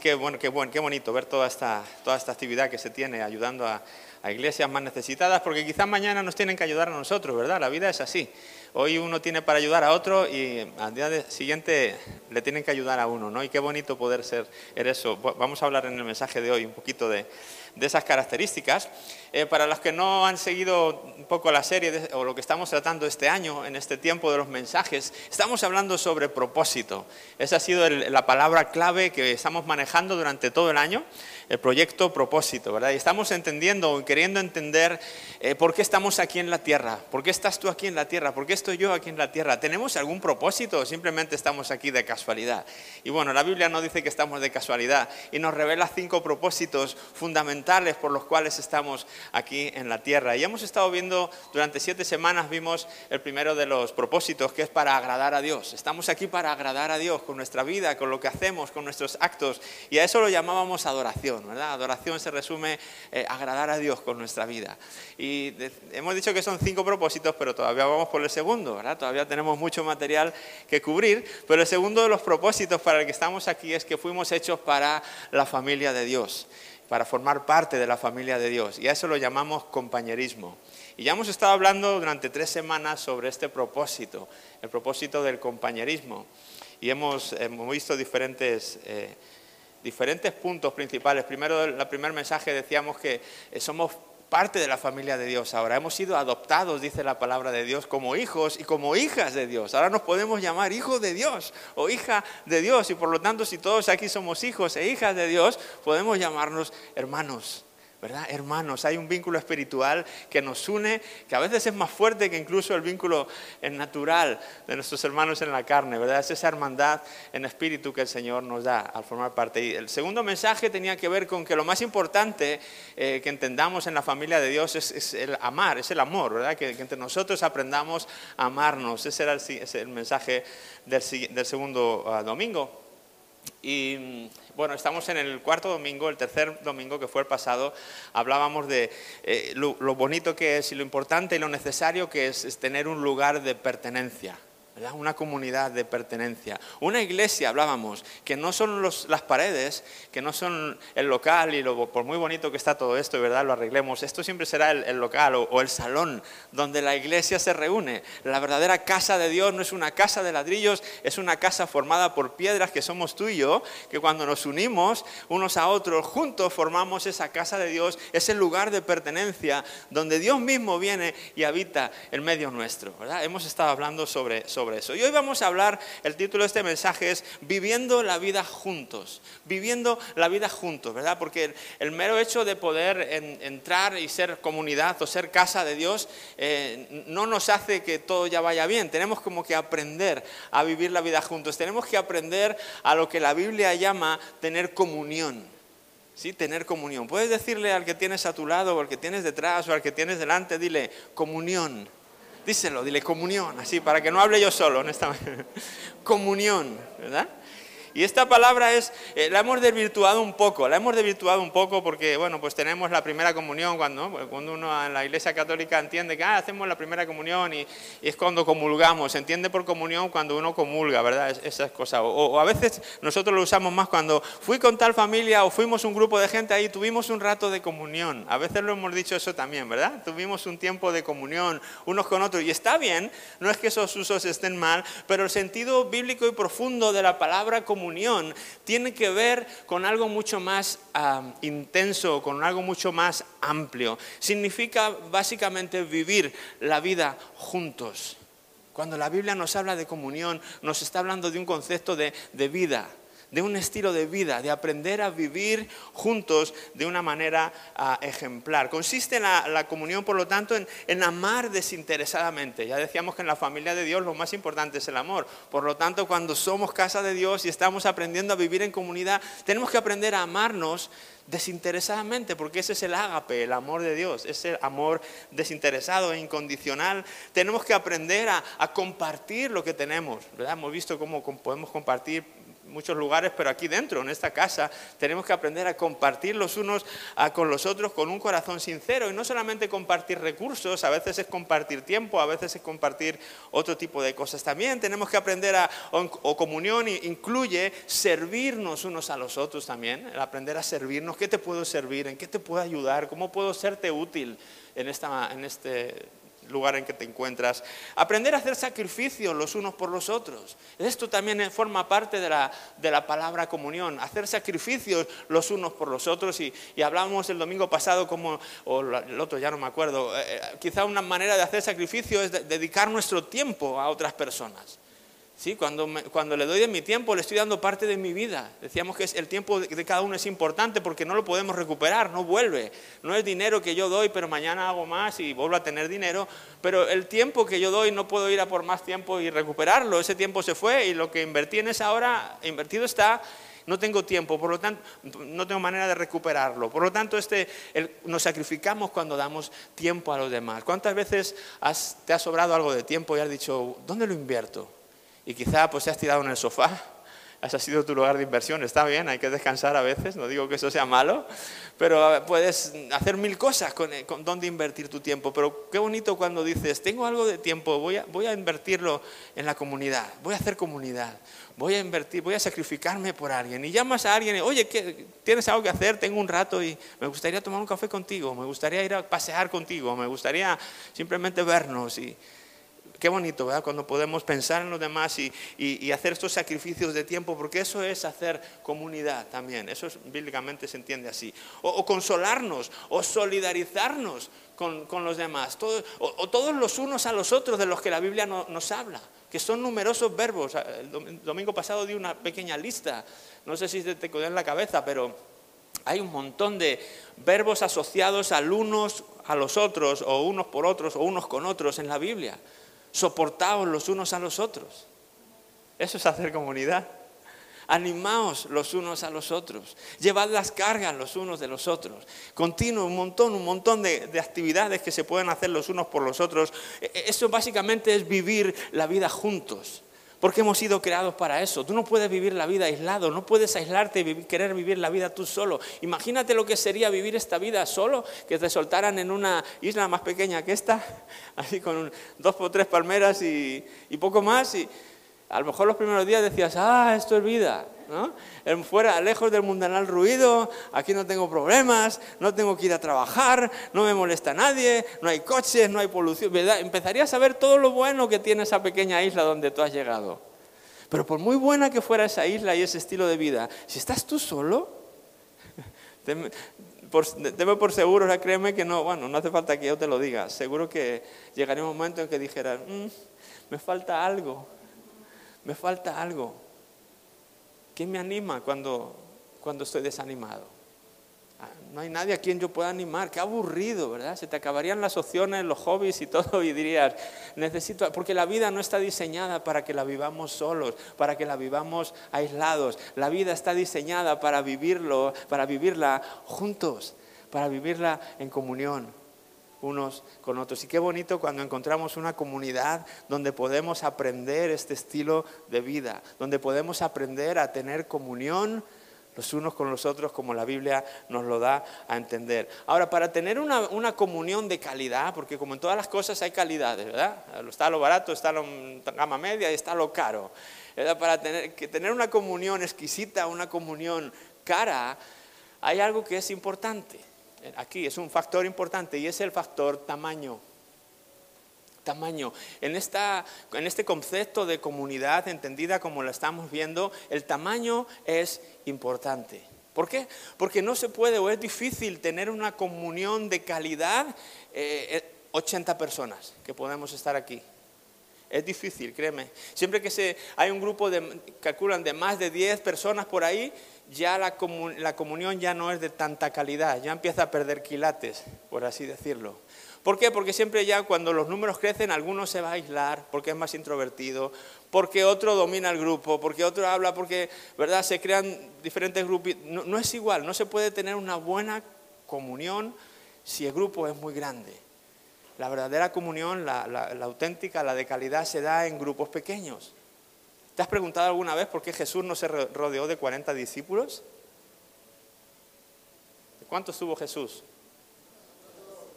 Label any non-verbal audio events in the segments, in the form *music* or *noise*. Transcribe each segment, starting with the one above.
Qué, bueno, qué, bueno, qué bonito ver toda esta, toda esta actividad que se tiene ayudando a, a iglesias más necesitadas, porque quizás mañana nos tienen que ayudar a nosotros, ¿verdad? La vida es así. Hoy uno tiene para ayudar a otro y al día siguiente le tienen que ayudar a uno, ¿no? Y qué bonito poder ser eso. Vamos a hablar en el mensaje de hoy un poquito de, de esas características. Eh, para los que no han seguido un poco la serie o lo que estamos tratando este año, en este tiempo de los mensajes, estamos hablando sobre propósito. Esa ha sido la palabra clave que estamos manejando durante todo el año, el proyecto propósito, ¿verdad? Y estamos entendiendo o queriendo entender eh, por qué estamos aquí en la tierra, por qué estás tú aquí en la tierra, por qué estoy yo aquí en la tierra. ¿Tenemos algún propósito o simplemente estamos aquí de casualidad? Y bueno, la Biblia no dice que estamos de casualidad y nos revela cinco propósitos fundamentales por los cuales estamos aquí en la tierra. Y hemos estado viendo durante siete semanas, vimos el primero de los propósitos, que es para agradar a Dios. Estamos aquí para agradar a Dios con nuestra vida, con lo que hacemos, con nuestros actos. Y a eso lo llamábamos adoración, ¿verdad? Adoración se resume eh, agradar a Dios con nuestra vida. Y hemos dicho que son cinco propósitos, pero todavía vamos por el segundo, ¿verdad? Todavía tenemos mucho material que cubrir, pero el segundo de los propósitos para el que estamos aquí es que fuimos hechos para la familia de Dios para formar parte de la familia de Dios. Y a eso lo llamamos compañerismo. Y ya hemos estado hablando durante tres semanas sobre este propósito, el propósito del compañerismo. Y hemos, visto diferentes, eh, diferentes puntos principales. Primero, el primer mensaje decíamos que eh, somos parte de la familia de Dios ahora. Hemos sido adoptados, dice la palabra de Dios, como hijos y como hijas de Dios. Ahora nos podemos llamar hijos de Dios o hija de Dios. Y por lo tanto, si todos aquí somos hijos e hijas de Dios, podemos llamarnos hermanos. ¿Verdad? Hermanos, hay un vínculo espiritual que nos une, que a veces es más fuerte que incluso el vínculo natural de nuestros hermanos en la carne, ¿verdad? Es esa hermandad en espíritu que el Señor nos da al formar parte. El segundo mensaje tenía que ver con que lo más importante eh, que entendamos en la familia de Dios es, el amar, es el amor, ¿verdad? Que, entre nosotros aprendamos a amarnos. Ese era el, mensaje del, segundo ah, domingo. Y bueno, estamos en el cuarto domingo, el tercer domingo que fue el pasado, hablábamos de eh, lo, bonito que es y lo importante y lo necesario que es tener un lugar de pertenencia una comunidad de pertenencia. Una iglesia, hablábamos, que no son las paredes, que no son el local y lo, por muy bonito que está todo esto, ¿verdad? Lo arreglemos. Esto siempre será el, local o, el salón donde la iglesia se reúne. La verdadera casa de Dios no es una casa de ladrillos, es una casa formada por piedras que somos tú y yo, que cuando nos unimos unos a otros, juntos formamos esa casa de Dios, ese lugar de pertenencia donde Dios mismo viene y habita en medio nuestro, ¿verdad? Hemos estado hablando sobre Y hoy vamos a hablar, el título de este mensaje es Viviendo la vida juntos, viviendo la vida juntos, ¿verdad? Porque el, mero hecho de poder entrar y ser comunidad o ser casa de Dios eh, no nos hace que todo ya vaya bien, tenemos como que aprender a vivir la vida juntos, tenemos que aprender a lo que la Biblia llama tener comunión. ¿Sí? Tener comunión. Puedes decirle al que tienes a tu lado o al que tienes detrás o al que tienes delante, dile comunión. Díselo, dile comunión, así, para que no hable yo solo, honestamente. *laughs* comunión, ¿verdad? Y esta palabra es, eh, la hemos desvirtuado un poco, la hemos desvirtuado un poco porque, bueno, pues tenemos la primera comunión cuando, cuando uno en la iglesia católica entiende que ah, hacemos la primera comunión y, es cuando comulgamos, se entiende por comunión cuando uno comulga, ¿verdad? esas cosas. O, a veces nosotros lo usamos más cuando fui con tal familia o fuimos un grupo de gente ahí, tuvimos un rato de comunión. A veces lo hemos dicho eso también, ¿verdad? Tuvimos un tiempo de comunión unos con otros y está bien, no es que esos usos estén mal, pero el sentido bíblico y profundo de la palabra comunión comunión tiene que ver con algo mucho más intenso, con algo mucho más amplio. Significa básicamente vivir la vida juntos. Cuando la Biblia nos habla de comunión, nos está hablando de un concepto de vida de un estilo de vida, de aprender a vivir juntos de una manera ah, ejemplar. Consiste en la, comunión, por lo tanto, en, amar desinteresadamente. Ya decíamos que en la familia de Dios lo más importante es el amor. Por lo tanto, cuando somos casa de Dios y estamos aprendiendo a vivir en comunidad, tenemos que aprender a amarnos desinteresadamente, porque ese es el ágape, el amor de Dios, ese amor desinteresado e incondicional. Tenemos que aprender a, compartir lo que tenemos. Hemos visto cómo podemos compartir muchos lugares, pero aquí dentro, en esta casa, tenemos que aprender a compartir los unos con los otros con un corazón sincero y no solamente compartir recursos, a veces es compartir tiempo, a veces es compartir otro tipo de cosas. También tenemos que aprender a, o, comunión incluye servirnos unos a los otros también, el aprender a servirnos, ¿qué te puedo servir? ¿En qué te puedo ayudar? ¿Cómo puedo serte útil en, esta, en este lugar en que te encuentras. Aprender a hacer sacrificios los unos por los otros. Esto también forma parte de la, de la palabra comunión. Hacer sacrificios los unos por los otros. Y, y hablábamos el domingo pasado, como, o el otro ya no me acuerdo, eh, eh, quizá una manera de hacer sacrificio es dedicar nuestro tiempo a otras personas. ¿Sí? Cuando, cuando le doy de mi tiempo, le estoy dando parte de mi vida. Decíamos que el tiempo de, cada uno es importante porque no lo podemos recuperar, no vuelve. No es dinero que yo doy, pero mañana hago más y vuelvo a tener dinero. Pero el tiempo que yo doy no puedo ir a por más tiempo y recuperarlo. Ese tiempo se fue y lo que invertí en esa hora, invertido está no tengo tiempo, por lo tanto, no tengo manera de recuperarlo. Por lo tanto, este, nos sacrificamos cuando damos tiempo a los demás. ¿Cuántas veces te ha sobrado algo de tiempo y has dicho, ¿dónde lo invierto? Y quizá pues te has tirado en el sofá, ese ha sido tu lugar de inversión, está bien, hay que descansar a veces, no digo que eso sea malo, pero puedes hacer mil cosas con, eh, con dónde invertir tu tiempo, pero qué bonito cuando dices, tengo algo de tiempo, voy a, voy a invertirlo en la comunidad, voy a hacer comunidad, voy a invertir, voy a sacrificarme por alguien, y llamas a alguien, oye, ¿tienes algo que hacer? Tengo un rato y me gustaría tomar un café contigo, me gustaría ir a pasear contigo, me gustaría simplemente vernos y Qué bonito, ¿verdad? Cuando podemos pensar en los demás y, hacer estos sacrificios de tiempo, porque eso es hacer comunidad también. Eso bíblicamente se entiende así. O, consolarnos, o solidarizarnos con, los demás. o, todos los unos a los otros de los que la Biblia nos habla, que son numerosos verbos. El domingo pasado di una pequeña lista. No sé si te quedó en la cabeza, pero hay un montón de verbos asociados al unos a los otros, o unos por otros, o unos con otros en la Biblia soportaos los unos a los otros. Eso es hacer comunidad. Animaos los unos a los otros. Llevad las cargas los unos de los otros. Continuo, un montón, un montón de, de, actividades que se pueden hacer los unos por los otros. E, e, eso básicamente es vivir la vida juntos. Porque hemos sido creados para eso. Tú no puedes vivir la vida aislado, no puedes aislarte y querer vivir la vida tú solo. Imagínate lo que sería vivir esta vida solo, que te soltaran en una isla más pequeña que esta, *laughs* así con dos o tres palmeras y, y poco más. Y a lo mejor los primeros días decías, ah, esto es vida. ¿no? Fuera, lejos del mundanal ruido, aquí no tengo problemas, no tengo que ir a trabajar, no me molesta nadie, no hay coches, no hay polución. ¿verdad? Empezarías a ver todo lo bueno que tiene esa pequeña isla donde tú has llegado. Pero por muy buena que fuera esa isla y ese estilo de vida, si estás tú solo, *laughs* teme por, por seguro, créeme que no, bueno, no hace falta que yo te lo diga, seguro que llegaría un momento en que dijeras, mm, me falta algo, me falta algo. ¿Quién me anima cuando, cuando estoy desanimado? Ah, no hay nadie a quien yo pueda animar. Qué aburrido, ¿verdad? Se te acabarían las opciones, los hobbies y *laughs* todo y dirías, necesito, porque la vida no está diseñada para que la vivamos solos, para que la vivamos aislados. La vida está diseñada para vivirlo, para vivirla juntos, para vivirla en comunión unos con otros. Y qué bonito cuando encontramos una comunidad donde podemos aprender este estilo de vida, donde podemos aprender a tener comunión los unos con los otros como la Biblia nos lo da a entender. Ahora, para tener una, comunión de calidad, porque como en todas las cosas hay calidades, ¿verdad? Está lo barato, está lo gama media y está lo caro. Para tener, que tener una comunión exquisita, una comunión cara, hay algo que es importante aquí es un factor importante y es el factor tamaño. Tamaño. En, esta, en este concepto de comunidad entendida como la estamos viendo, el tamaño es importante. ¿Por qué? Porque no se puede o es difícil tener una comunión de calidad 80 eh, personas que podemos estar aquí. Es difícil, créeme. Siempre que se, hay un grupo de, calculan de más de 10 personas por ahí, ya la, comunión ya no es de tanta calidad, ya empieza a perder quilates, por así decirlo. ¿Por qué? Porque siempre ya cuando los números crecen, alguno se va a aislar porque es más introvertido, porque otro domina el grupo, porque otro habla, porque, ¿verdad? Se crean diferentes grupos. No, es igual, no se puede tener una buena comunión si el grupo es muy grande. La verdadera comunión, la auténtica, la de calidad, se da en grupos pequeños. ¿Te has preguntado alguna vez por qué Jesús no se rodeó de 40 discípulos? ¿De cuántos tuvo Jesús?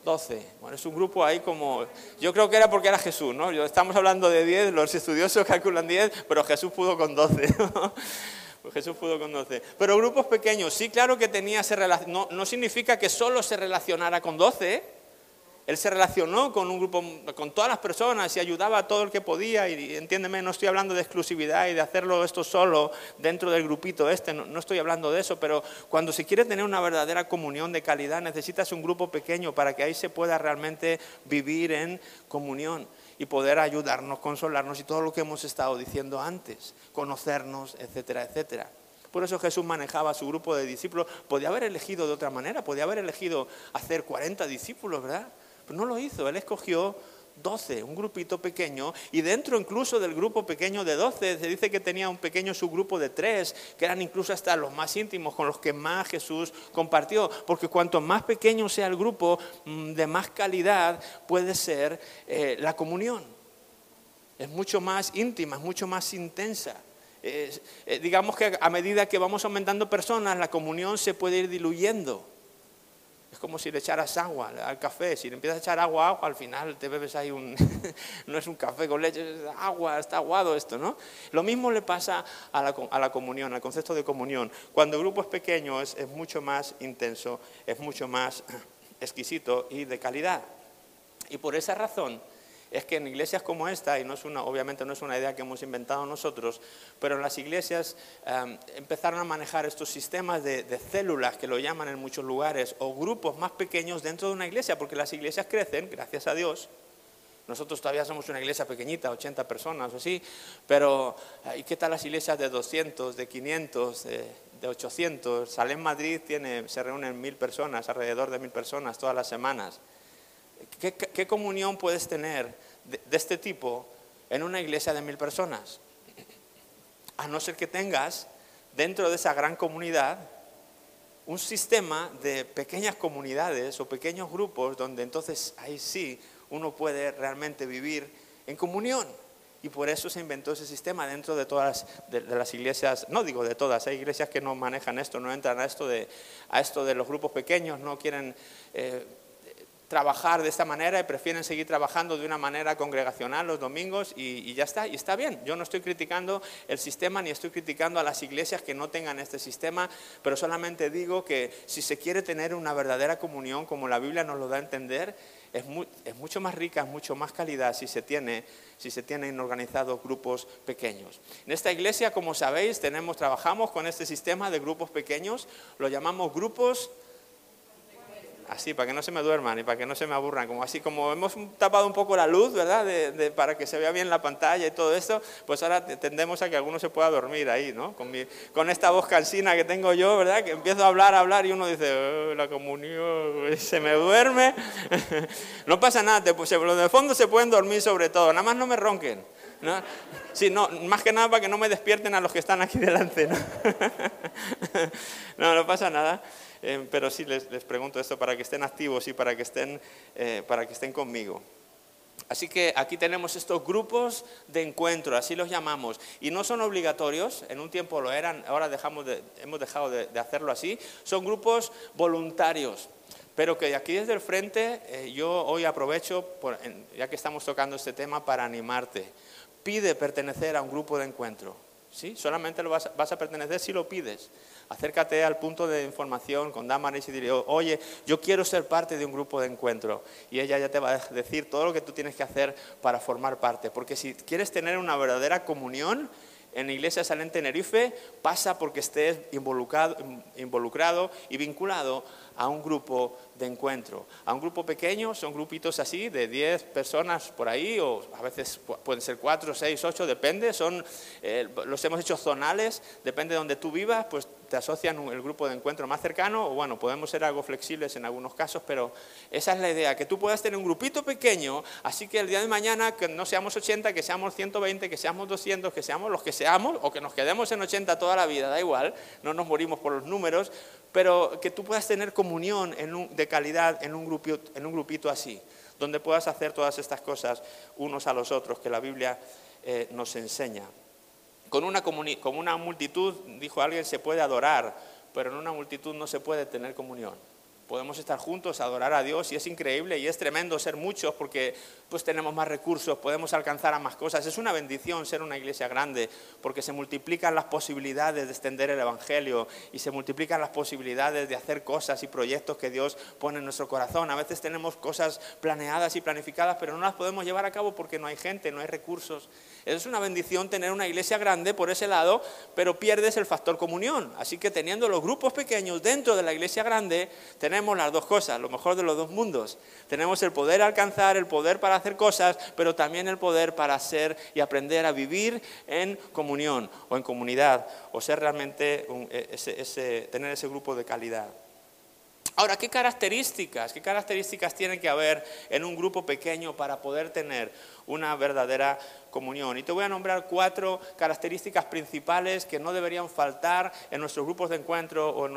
12. Bueno, es un grupo ahí como... Yo creo que era porque era Jesús, ¿no? Estamos hablando de 10, los estudiosos *laughs* calculan 10, pero Jesús pudo con 12. Pues Jesús pudo con 12. Pero grupos pequeños, sí, claro que tenía ese no, no significa que solo se relacionara con 12. Él se relacionó con un grupo, con todas las personas y ayudaba a todo el que podía. Y entiéndeme, no estoy hablando de exclusividad y de hacerlo esto solo dentro del grupito este, no, estoy hablando de eso, pero cuando se quiere tener una verdadera comunión de calidad, necesitas un grupo pequeño para que ahí se pueda realmente vivir en comunión y poder ayudarnos, consolarnos y todo lo que hemos estado diciendo antes, conocernos, etcétera, etcétera. Por eso Jesús manejaba su grupo de discípulos. Podía haber elegido de otra manera, podía haber elegido hacer 40 discípulos, ¿verdad? Pero no lo hizo, él escogió 12, un grupito pequeño, y dentro incluso del grupo pequeño de 12 se dice que tenía un pequeño subgrupo de tres, que eran incluso hasta los más íntimos, con los que más Jesús compartió, porque cuanto más pequeño sea el grupo, mm, de más calidad puede ser eh, la comunión. Es mucho más íntima, es mucho más intensa. Eh, digamos que a medida que vamos aumentando personas, la comunión se puede ir diluyendo. Es como si le echaras agua al café. Si le empiezas a echar agua, agua, al final te bebes ahí un... *laughs* no es un café con leche, es agua, está aguado esto, ¿no? Lo mismo le pasa a la, comunión, al concepto de comunión. Cuando el grupo es pequeño es, es mucho más intenso, es mucho más *clears throat* exquisito y de calidad. Y por esa razón es que en iglesias como esta, y no es una, obviamente no es una idea que hemos inventado nosotros, pero en las iglesias em, empezaron a manejar estos sistemas de, células, que lo llaman en muchos lugares, o grupos más pequeños dentro de una iglesia, porque las iglesias crecen, gracias a Dios. Nosotros todavía somos una iglesia pequeñita, 80 personas o así, pero ¿y qué tal las iglesias de 200, de 500, de, 800? Salem Madrid tiene, se reúnen mil personas, alrededor de mil personas todas las semanas. ¿Qué, comunión puedes tener de, este tipo en una iglesia de mil personas? A no ser que tengas dentro de esa gran comunidad un sistema de pequeñas comunidades o pequeños grupos donde entonces ahí sí uno puede realmente vivir en comunión. Y por eso se inventó ese sistema dentro de todas las iglesias, no digo de todas, hay iglesias que no manejan esto, no entran a esto de, a esto de los grupos pequeños, no quieren eh, trabajar de esta manera y prefieren seguir trabajando de una manera congregacional los domingos y, ya está, y está bien. Yo no estoy criticando el sistema ni estoy criticando a las iglesias que no tengan este sistema, pero solamente digo que si se quiere tener una verdadera comunión como la Biblia nos lo da a entender, es, mucho más rica, es mucho más calidad si se tiene si se tienen organizados grupos pequeños. En esta iglesia, como sabéis, tenemos, trabajamos con este sistema de grupos pequeños, lo llamamos grupos así, para que no se me duerman y para que no se me aburran, como así como hemos tapado un poco la luz, ¿verdad? para que se vea bien la pantalla y todo esto, pues ahora tendemos a que alguno se pueda dormir ahí, ¿no? Con, esta voz cansina que tengo yo, ¿verdad? Que empiezo a hablar, a hablar y uno dice, oh, la comunión, *laughs* se me duerme. *laughs* no pasa nada, pues, los de fondo se pueden dormir sobre todo, nada más no me ronquen. ¿No? Sí, no, más que nada para que no me despierten a los que están aquí *laughs* delante, ¿no? no, pasa nada. Eh, pero sí les, pregunto esto para que estén activos y para que estén, eh, para que estén conmigo. Así que aquí tenemos estos grupos de encuentro, así los llamamos, y no son obligatorios, en un tiempo lo eran, ahora dejamos hemos dejado de, hacerlo así, son grupos voluntarios, pero que aquí desde el frente eh, yo hoy aprovecho, ya que estamos tocando este tema, para animarte. Pide pertenecer a un grupo de encuentro, ¿sí? Solamente lo vas, a pertenecer si lo pides acércate al punto de información con Damaris y dile, oye, yo quiero ser parte de un grupo de encuentro. Y ella ya te va a decir todo lo que tú tienes que hacer para formar parte. Porque si quieres tener una verdadera comunión, en la iglesia Salén Tenerife pasa porque estés involucrado, involucrado y vinculado a un grupo de encuentro. A un grupo pequeño, son grupitos así, de 10 personas por ahí, o a veces pueden ser 4, 6, 8, depende, son, eh, los hemos hecho zonales, depende de donde tú vivas, pues te asocian el grupo de encuentro más cercano, o bueno, podemos ser algo flexibles en algunos casos, pero esa es la idea, que tú puedas tener un grupito pequeño, así que el día de mañana que no seamos 80, que seamos 120, que seamos 200, que seamos los que seamos, o que nos quedemos en 80 toda la vida, da igual, no nos morimos por los números, pero que tú puedas tener comunión de calidad en un, en un grupito así, donde puedas hacer todas estas cosas unos a los otros que la Biblia eh, nos enseña. Con una, con una multitud, dijo alguien, se puede adorar, pero en una multitud no se puede tener comunión podemos estar juntos, adorar a Dios y es increíble y es tremendo ser muchos porque pues tenemos más recursos, podemos alcanzar a más cosas. Es una bendición ser una iglesia grande porque se multiplican las posibilidades de extender el Evangelio y se multiplican las posibilidades de hacer cosas y proyectos que Dios pone en nuestro corazón. A veces tenemos cosas planeadas y planificadas, pero no las podemos llevar a cabo porque no hay gente, no hay recursos. Es una bendición tener una iglesia grande por ese lado, pero pierdes el factor comunión. Así que teniendo los grupos pequeños dentro de la iglesia grande, tenemos las dos cosas, lo mejor de los dos mundos. Tenemos el poder alcanzar, el poder para hacer cosas, pero también el poder para ser y aprender a vivir en comunión o en comunidad, o ser realmente e, tener ese grupo de calidad. Ahora, ¿qué características, qué características tiene que haber en un grupo pequeño para poder tener una verdadera comunión? Y te voy a nombrar cuatro características principales que no deberían faltar en nuestros grupos de encuentro o,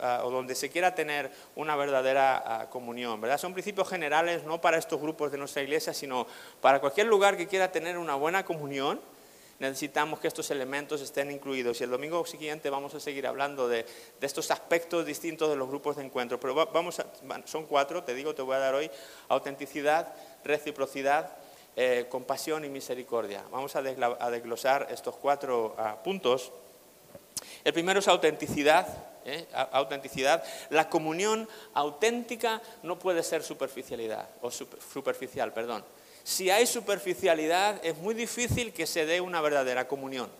ah, donde se quiera tener una verdadera ah, comunión. ¿verdad? Son principios generales no para estos grupos de nuestra iglesia, sino para cualquier lugar que quiera tener una buena comunión necesitamos que estos elementos estén incluidos. Y el domingo siguiente vamos a seguir hablando de, estos aspectos distintos de los grupos de encuentro. Pero vamos son cuatro, te digo, te voy a dar hoy, autenticidad, reciprocidad, eh, compasión y misericordia. Vamos a, desglosar estos cuatro ah, puntos. El primero es autenticidad. ¿eh? autenticidad. La comunión auténtica no puede ser superficialidad, o superficial, perdón. Si hay superficialidad, es muy difícil que se dé una verdadera comunión.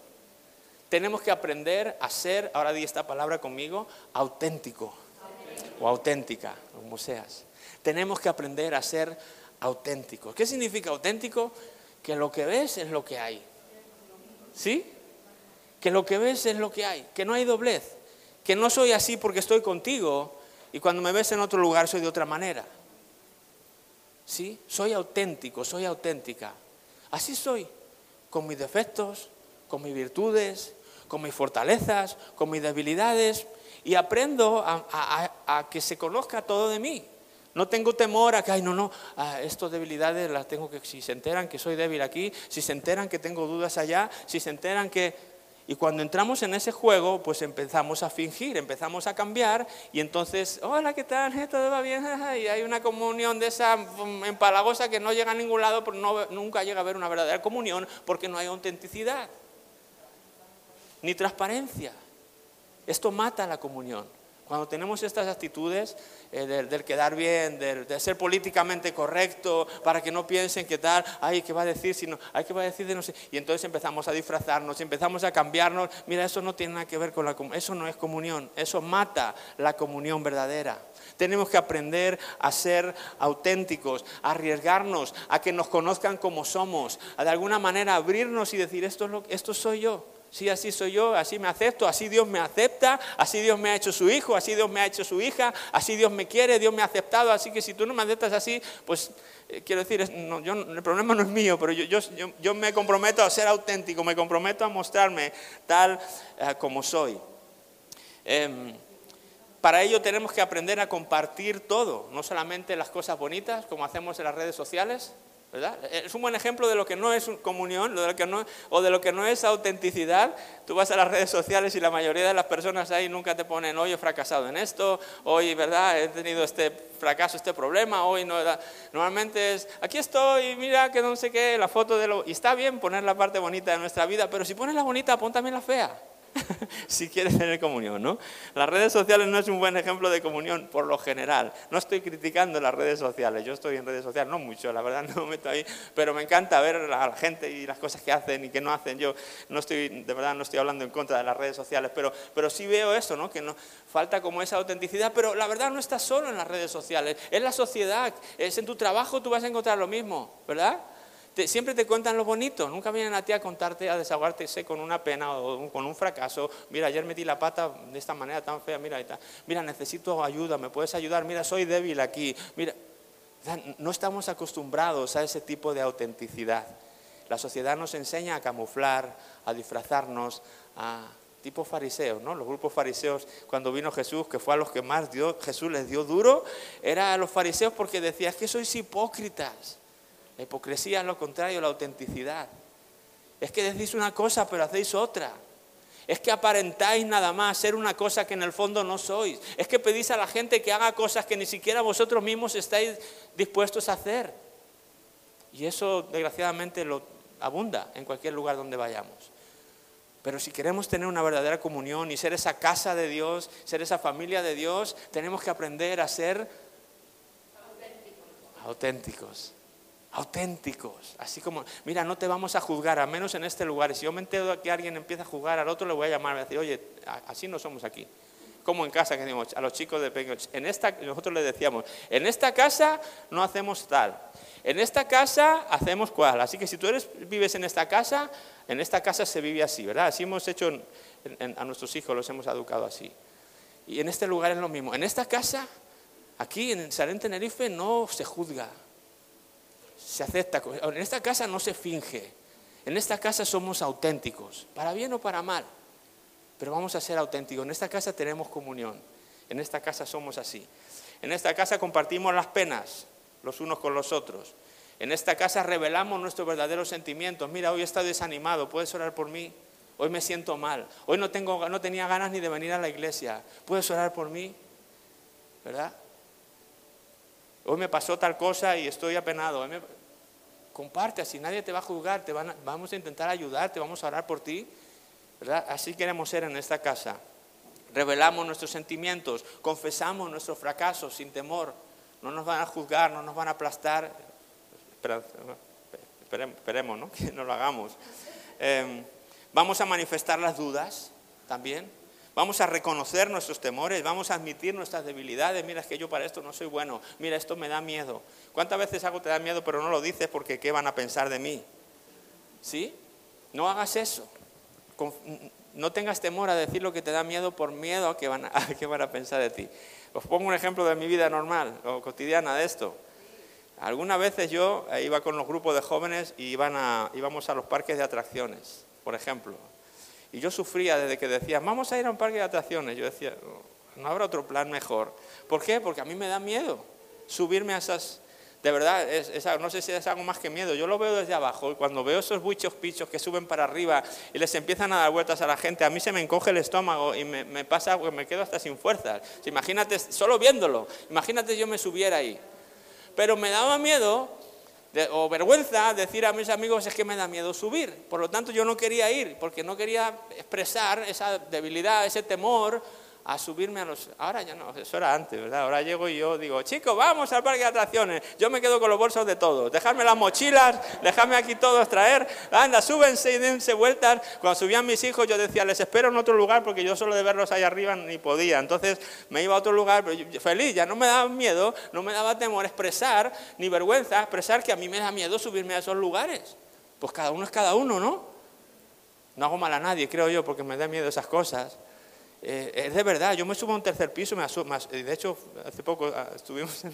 Tenemos que aprender a ser, ahora di esta palabra conmigo, auténtico o auténtica, como seas. Tenemos que aprender a ser auténticos. ¿Qué significa auténtico? Que lo que ves es lo que hay. ¿Sí? Que lo que ves es lo que hay, que no hay doblez, que no soy así porque estoy contigo y cuando me ves en otro lugar soy de otra manera. ¿Sí? Soy auténtico, soy auténtica. Así soy, con mis defectos, con mis virtudes, con mis fortalezas, con mis debilidades, y aprendo a, que se conozca todo de mí. No tengo temor a que, ay, no, no, estas debilidades las tengo que, si se enteran que soy débil aquí, si se enteran que tengo dudas allá, si se enteran que, y cuando entramos en ese juego, pues empezamos a fingir, empezamos a cambiar y entonces, hola, ¿qué tal? ¿Todo va bien? Y hay una comunión de esa mm, empalagosa que no llega a ningún lado, pero nunca llega a haber una verdadera comunión porque no hay autenticidad ni transparencia. Esto mata la comunión. Cuando tenemos estas actitudes eh, del, quedar bien, de ser políticamente correcto, para que no piensen que tal, ay, ¿qué va a decir? Sino, ay, ¿qué va a decir de no sé? Y entonces empezamos a disfrazarnos, empezamos a cambiarnos. Mira, eso no tiene nada que ver con la comunión, eso no es comunión, eso mata la comunión verdadera. Tenemos que aprender a ser auténticos, a arriesgarnos, a que nos conozcan como somos, a de alguna manera abrirnos y decir, esto soy yo. Sí, así soy yo, así me acepto, así Dios me acepta, así Dios me ha hecho su hijo, así Dios me ha hecho su hija, así Dios me quiere, Dios me ha aceptado, así que si tú no me aceptas así, pues eh, quiero decir, yo, el problema no es mío, pero yo, yo, me comprometo a ser auténtico, me comprometo a mostrarme tal eh, como soy. Em, para ello tenemos que aprender a compartir todo, no solamente las cosas bonitas, como hacemos en las redes sociales, es un buen ejemplo de lo que no es comunión de lo que no, o de lo que no es autenticidad. Tú vas a las redes sociales y la mayoría de las personas ahí nunca te ponen, hoy he fracasado en esto, hoy, ¿verdad? He tenido este fracaso, este problema, hoy no. Normalmente es, aquí estoy, mira que no sé qué, la foto de lo... Y está bien poner la parte bonita de nuestra vida, pero si pones la bonita, pon también la fea. *laughs* si quieres tener comunión, ¿no? Las redes sociales no es un buen ejemplo de comunión por lo general. No estoy criticando las redes sociales, yo estoy en redes sociales, no mucho, la verdad *laughs* no me meto ahí, pero me encanta ver a la gente y las cosas que hacen y que no hacen. Yo no estoy, de verdad no estoy hablando en contra de las redes sociales, pero, pero sí veo eso, ¿no? Que no, falta como esa autenticidad, pero la verdad no está solo en las redes sociales, es la sociedad, es en tu trabajo tú vas a encontrar lo mismo, ¿verdad? Siempre te cuentan lo bonito, nunca vienen a ti a contarte, a desahogarte con una pena o con un fracaso. Mira, ayer metí la pata de esta manera tan fea, mira, mira, necesito ayuda, me puedes ayudar, mira, soy débil aquí. Mira, no estamos acostumbrados a ese tipo de autenticidad. La sociedad nos enseña a camuflar, a disfrazarnos, a tipo fariseos, ¿no? Los grupos fariseos, cuando vino Jesús, que fue a los que más Jesús les dio duro, era a los fariseos porque decía, es que sois hipócritas. La hipocresía es lo contrario, la autenticidad. Es que decís una cosa pero hacéis otra. Es que aparentáis nada más ser una cosa que en el fondo no sois. Es que pedís a la gente que haga cosas que ni siquiera vosotros mismos estáis dispuestos a hacer. Y eso desgraciadamente lo abunda en cualquier lugar donde vayamos. Pero si queremos tener una verdadera comunión y ser esa casa de Dios, ser esa familia de Dios, tenemos que aprender a ser auténticos. Auténticos. Así como, mira, no te vamos a juzgar, a menos en este lugar. Si yo me entero que alguien empieza a juzgar, al otro le voy a llamar y decir, oye, así no somos aquí. Como en casa que decimos a los chicos de pequeños, en esta, nosotros les decíamos, en esta casa no hacemos tal, en esta casa hacemos cual. Así que si tú eres, vives en esta casa, en esta casa se vive así, ¿verdad? Así hemos hecho a nuestros hijos, los hemos educado así. Y en este lugar es lo mismo. En esta casa, aquí en Salén Tenerife, no se juzga, se acepta. En esta casa no se finge. En esta casa somos auténticos, para bien o para mal. Pero vamos a ser auténticos. En esta casa tenemos comunión. En esta casa somos así. En esta casa compartimos las penas los unos con los otros. En esta casa revelamos nuestros verdaderos sentimientos. Mira, hoy estado desanimado, ¿puedes orar por mí? Hoy me siento mal. Hoy no, tengo, no tenía ganas ni de venir a la iglesia. ¿Puedes orar por mí? ¿Verdad? Hoy me pasó tal cosa y estoy apenado. Comparte, así nadie te va a juzgar, te vamos a intentar ayudarte, vamos a orar por ti. Así queremos ser en esta casa. Revelamos nuestros sentimientos, confesamos nuestros fracasos sin temor. No nos van a juzgar, no nos van a aplastar esperemos, ¿no? *laughs* que no lo hagamos. Em, vamos a manifestar las dudas también. Vamos a reconocer nuestros temores, vamos a admitir nuestras debilidades. Mira, es que yo para esto no soy bueno. Mira, esto me da miedo. ¿Cuántas veces algo te da miedo pero no lo dices porque qué van a pensar de mí? ¿Sí? No hagas eso. No tengas temor a decir lo que te da miedo por miedo a que van a, *laughs* qué van a pensar de ti. Os pongo un ejemplo de mi vida normal o cotidiana de esto. Algunas veces yo iba con los grupos de jóvenes y iban a, íbamos a los parques de atracciones, por ejemplo. Y yo sufría desde que decían, vamos a ir a un parque de atracciones. Yo decía, no habrá otro plan mejor. ¿Por qué? Porque a mí me da miedo subirme a esas... De verdad, no sé si es algo más que miedo. Yo lo veo desde abajo y cuando veo esos buchos pichos que suben para arriba y les empiezan a dar vueltas a la gente, a mí se me encoge el estómago y me, pasa que me quedo hasta sin fuerzas. Imagínate, solo viéndolo, imagínate yo me subiera ahí pero me daba miedo o vergüenza decir a mis amigos es que me da miedo subir. Por lo tanto, yo no quería ir porque no quería expresar esa debilidad, ese temor a subirme a los... Ahora ya no, eso era antes, ¿verdad? Ahora llego y yo digo, chicos, vamos al parque de atracciones. Yo me quedo con los bolsos de todos. Dejadme las mochilas, dejadme aquí todos traer. Anda, súbense y dense vueltas. Cuando subían mis hijos yo decía, les espero en otro lugar porque yo solo de verlos ahí arriba ni podía. Entonces me iba a otro lugar, feliz, ya no me daba miedo, no me daba temor expresar, ni vergüenza expresar que a mí me da miedo subirme a esos lugares. Pues cada uno es cada uno, ¿no? No hago mal a nadie, creo yo, porque me da miedo esas cosas. Eh, es de verdad, yo me subo a un tercer piso, me asomo, de hecho hace poco ah, estuvimos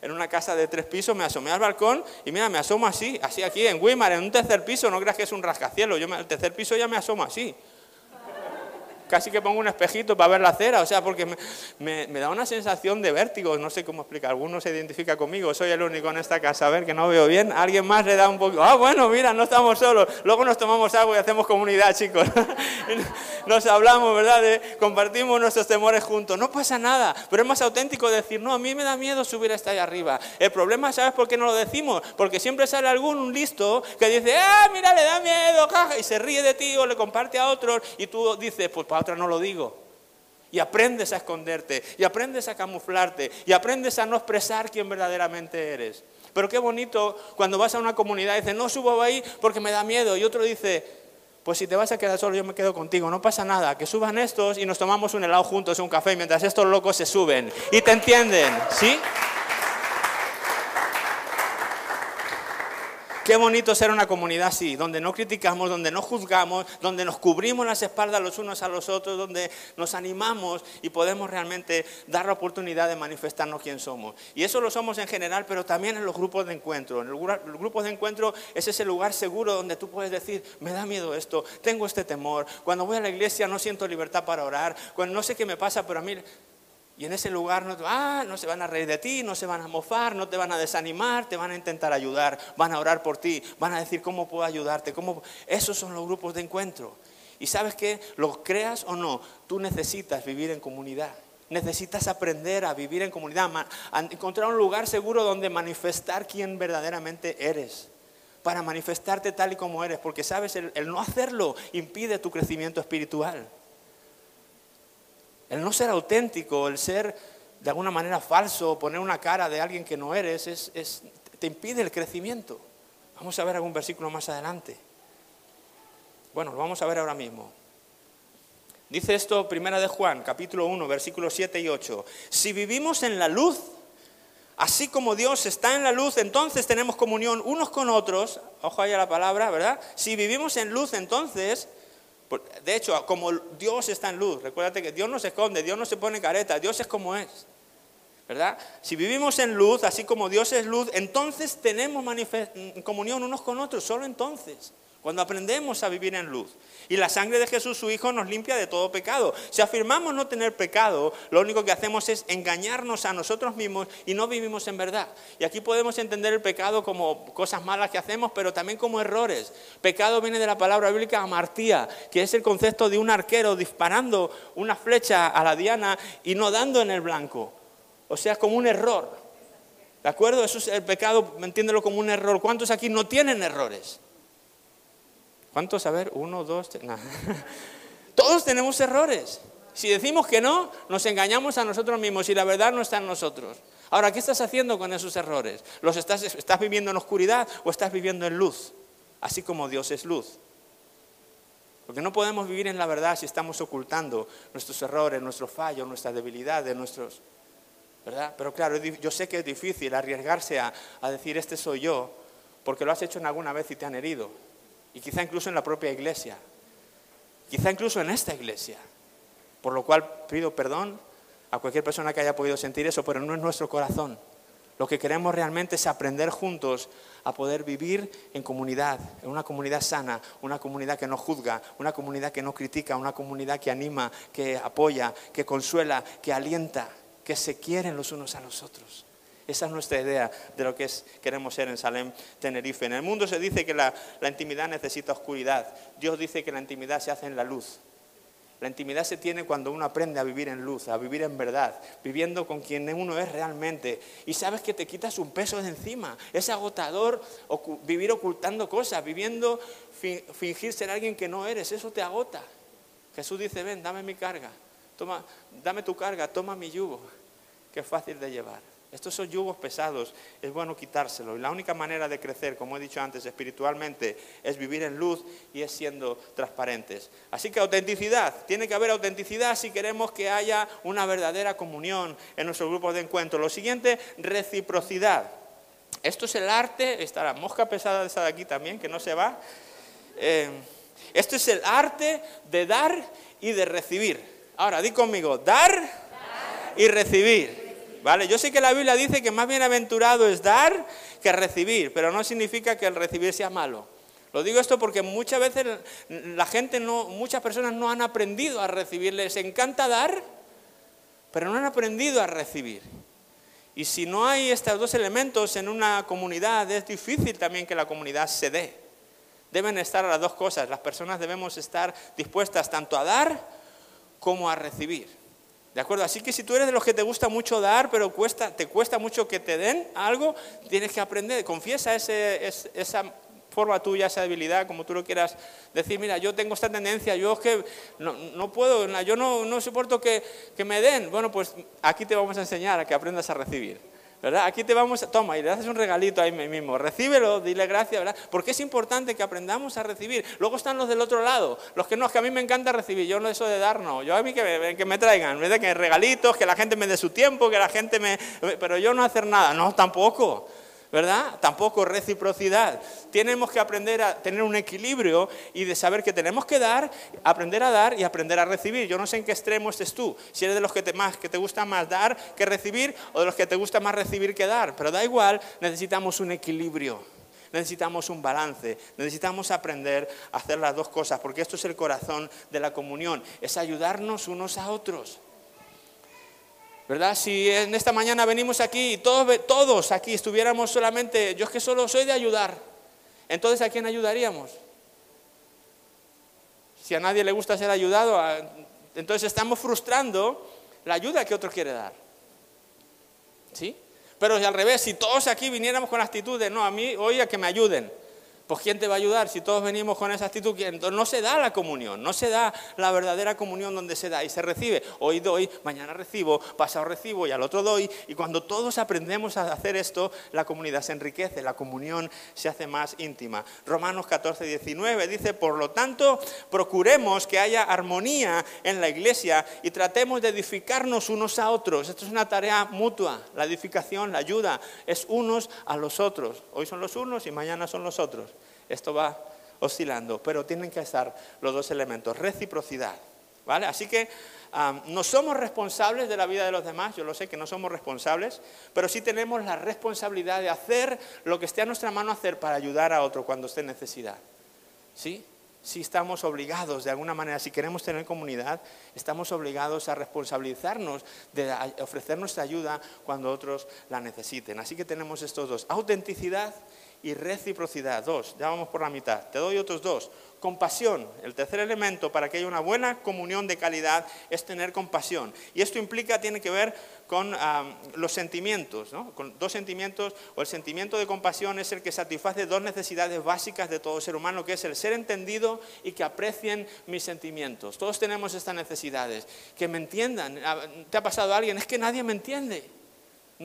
en, una casa de tres pisos, me asomé al balcón y mira, me asomo así, así aquí en Weimar, en un tercer piso, no creas que es un rascacielos, yo el tercer piso ya me asomo así casi que pongo un espejito para ver la acera, o sea, porque me, da una sensación de vértigo, no sé cómo explicar, alguno se identifica conmigo, soy el único en esta casa, a ver que no veo bien, alguien más le da un poco, ah, bueno, mira, no estamos solos, luego nos tomamos agua y hacemos comunidad, chicos, *laughs* nos hablamos, ¿verdad? compartimos nuestros temores juntos, no pasa nada, pero es más auténtico decir, no, a mí me da miedo subir hasta allá arriba. El problema, ¿sabes por qué no lo decimos? Porque siempre sale algún un listo que dice, ah, mira, le da miedo, caja, y se ríe de ti o le comparte a otros, y tú dices, pues para otra no lo digo. Y aprendes a esconderte, y aprendes a camuflarte, y aprendes a no expresar quién verdaderamente eres. Pero qué bonito cuando vas a una comunidad y dices, no subo ahí porque me da miedo. Y otro dice, pues si te vas a quedar solo, yo me quedo contigo, no pasa nada, que suban estos y nos tomamos un helado juntos, un café, mientras estos locos se suben. Y te entienden, ¿sí? Qué bonito ser una comunidad así, donde no criticamos, donde no juzgamos, donde nos cubrimos las espaldas los unos a los otros, donde nos animamos y podemos realmente dar la oportunidad de manifestarnos quién somos. Y eso lo somos en general, pero también en los grupos de encuentro. En los grupos de encuentro es ese lugar seguro donde tú puedes decir, me da miedo esto, tengo este temor, cuando voy a la iglesia no siento libertad para orar, cuando no sé qué me pasa, pero a mí Y en ese lugar no, ah, no se van a reír de ti, no se van a mofar, no te van a desanimar, te van a intentar ayudar, van a orar por ti, van a decir cómo puedo ayudarte. Cómo... Esos son los grupos de encuentro. Y sabes que, lo creas o no, tú necesitas vivir en comunidad. Necesitas aprender a vivir en comunidad, encontrar un lugar seguro donde manifestar quién verdaderamente eres. Para manifestarte tal y como eres, porque sabes, el no hacerlo impide tu crecimiento espiritual. El no ser auténtico, el ser de alguna manera falso, poner una cara de alguien que no eres, es, te impide el crecimiento. Vamos a ver algún versículo más adelante. Bueno, lo vamos a ver ahora mismo. Dice esto Primera de Juan, capítulo 1, versículos 7 y 8. Si vivimos en la luz, así como Dios está en la luz, entonces tenemos comunión unos con otros. Ojo ahí a la palabra, ¿verdad? Si vivimos en luz, entonces de hecho, como Dios está en luz, recuérdate que Dios no se esconde, Dios no se pone careta, Dios es como es. ¿Verdad? Si vivimos en luz, así como Dios es luz, entonces tenemos comunión unos con otros, solo entonces cuando aprendemos a vivir en luz. Y la sangre de Jesús, su Hijo, nos limpia de todo pecado. Si afirmamos no tener pecado, lo único que hacemos es engañarnos a nosotros mismos y no vivimos en verdad. Y aquí podemos entender el pecado como cosas malas que hacemos, pero también como errores. Pecado viene de la palabra bíblica amartía, que es el concepto de un arquero disparando una flecha a la diana y no dando en el blanco. O sea, como un error. ¿De acuerdo? Eso es el pecado, entiéndelo como un error. ¿Cuántos aquí no tienen errores? ¿Cuántos? A ver, uno, dos, tres. *laughs* Todos tenemos errores. Si decimos que no, nos engañamos a nosotros mismos y la verdad no está en nosotros. Ahora, ¿qué estás haciendo con esos errores? ¿Los estás, viviendo en oscuridad o estás viviendo en luz? Así como Dios es luz. Porque no podemos vivir en la verdad si estamos ocultando nuestros errores, nuestros fallos, nuestras debilidades, nuestros... ¿Verdad? Pero claro, yo sé que es difícil arriesgarse a, a decir, este soy yo, porque lo has hecho en alguna vez y te han herido. Y quizá incluso en la propia iglesia. Quizá incluso en esta iglesia. Por lo cual pido perdón a cualquier persona que haya podido sentir eso, pero no es nuestro corazón. Lo que queremos realmente es aprender juntos a poder vivir en comunidad, en una comunidad sana, una comunidad que no juzga, una comunidad que no critica, una comunidad que anima, que apoya, que consuela, que alienta, que se quieren los unos a los otros. Esa es nuestra idea de lo que es, queremos ser en Salem, Tenerife. En el mundo se dice que la, intimidad necesita oscuridad. Dios dice que la intimidad se hace en la luz. La intimidad se tiene cuando uno aprende a vivir en luz, a vivir en verdad, viviendo con quien uno es realmente. Y sabes que te quitas un peso de encima. Es agotador vivir ocultando cosas, viviendo, fingir ser alguien que no eres. Eso te agota. Jesús dice, ven, dame mi carga. Toma, dame tu carga, toma mi yugo, que es fácil de llevar. Estos son yugos pesados, es bueno quitárselo. Y la única manera de crecer, como he dicho antes, espiritualmente, es vivir en luz y es siendo transparentes. Así que autenticidad, tiene que haber autenticidad si queremos que haya una verdadera comunión en nuestro grupo de encuentro. Lo siguiente, reciprocidad. Esto es el arte, está la mosca pesada esa de aquí también, que no se va. Eh, esto es el arte de dar y de recibir. Ahora, di conmigo, dar. y recibir. ¿Vale? Yo sé que la Biblia dice que más bienaventurado es dar que recibir, pero no significa que el recibir sea malo. Lo digo esto porque muchas veces la gente no, muchas personas no han aprendido a recibir, les encanta dar, pero no han aprendido a recibir. Y si no hay estos dos elementos en una comunidad, es difícil también que la comunidad se dé. Deben estar las dos cosas. Las personas debemos estar dispuestas tanto a dar como a recibir. ¿De acuerdo? Así que si tú eres de los que te gusta mucho dar, pero cuesta, te cuesta mucho que te den algo, tienes que aprender, confiesa ese, esa forma tuya, esa debilidad, como tú lo quieras decir, mira, yo tengo esta tendencia, yo es que no, puedo, yo no, soporto que me den. Bueno, pues aquí te vamos a enseñar a que aprendas a recibir. ¿Verdad? Aquí te vamos, a, toma, y le haces un regalito ahí mismo, recíbelo, dile gracias, ¿verdad? Porque es importante que aprendamos a recibir. Luego están los del otro lado, los que no, es que a mí me encanta recibir, yo no eso de dar, no, yo a mí que me, que me traigan, ¿verdad? que regalitos, que la gente me dé su tiempo, que la gente me... Pero yo no hacer nada, no, tampoco. ¿Verdad? Tampoco reciprocidad. Tenemos que aprender a tener un equilibrio y de saber que tenemos que dar, aprender a dar y aprender a recibir. Yo no sé en qué extremo estés tú, si eres de los que te, más, que te gusta más dar que recibir o de los que te gusta más recibir que dar, pero da igual, necesitamos un equilibrio. Necesitamos un balance, necesitamos aprender a hacer las dos cosas, porque esto es el corazón de la comunión, es ayudarnos unos a otros. ¿Verdad? Si en esta mañana venimos aquí y todos, todos aquí estuviéramos solamente, yo es que solo soy de ayudar, entonces ¿a quién ayudaríamos? Si a nadie le gusta ser ayudado, entonces estamos frustrando la ayuda que otro quiere dar. ¿Sí? Pero al revés, si todos aquí viniéramos con la actitud de, no, a mí, hoy a que me ayuden, pues ¿quién te va a ayudar si todos venimos con esa actitud? Entonces no se da la comunión, no se da la verdadera comunión donde se da y se recibe. Hoy doy, mañana recibo, pasado recibo y al otro doy. Y cuando todos aprendemos a hacer esto, la comunidad se enriquece, la comunión se hace más íntima. Romanos 14, 19 dice, por lo tanto, procuremos que haya armonía en la iglesia y tratemos de edificarnos unos a otros. Esto es una tarea mutua, la edificación, la ayuda, es unos a los otros. Hoy son los unos y mañana son los otros. Esto va oscilando, pero tienen que estar los dos elementos, reciprocidad. ¿Vale? Así que no somos responsables de la vida de los demás, yo lo sé que no somos responsables, pero sí tenemos la responsabilidad de hacer lo que esté a nuestra mano hacer para ayudar a otro cuando esté en necesidad. ¿Sí? Si estamos obligados de alguna manera, si queremos tener comunidad, estamos obligados a responsabilizarnos de ofrecer nuestra ayuda cuando otros la necesiten. Así que tenemos estos dos, autenticidad y reciprocidad. Dos, ya vamos por la mitad. Te doy otros dos. Compasión. El tercer elemento para que haya una buena comunión de calidad es tener compasión. Y esto implica, tiene que ver con los sentimientos, ¿no? con dos sentimientos, o el sentimiento de compasión es el que satisface dos necesidades básicas de todo ser humano, que es el ser entendido y que aprecien mis sentimientos. Todos tenemos estas necesidades, que me entiendan. ¿Te ha pasado a alguien? Es que nadie me entiende.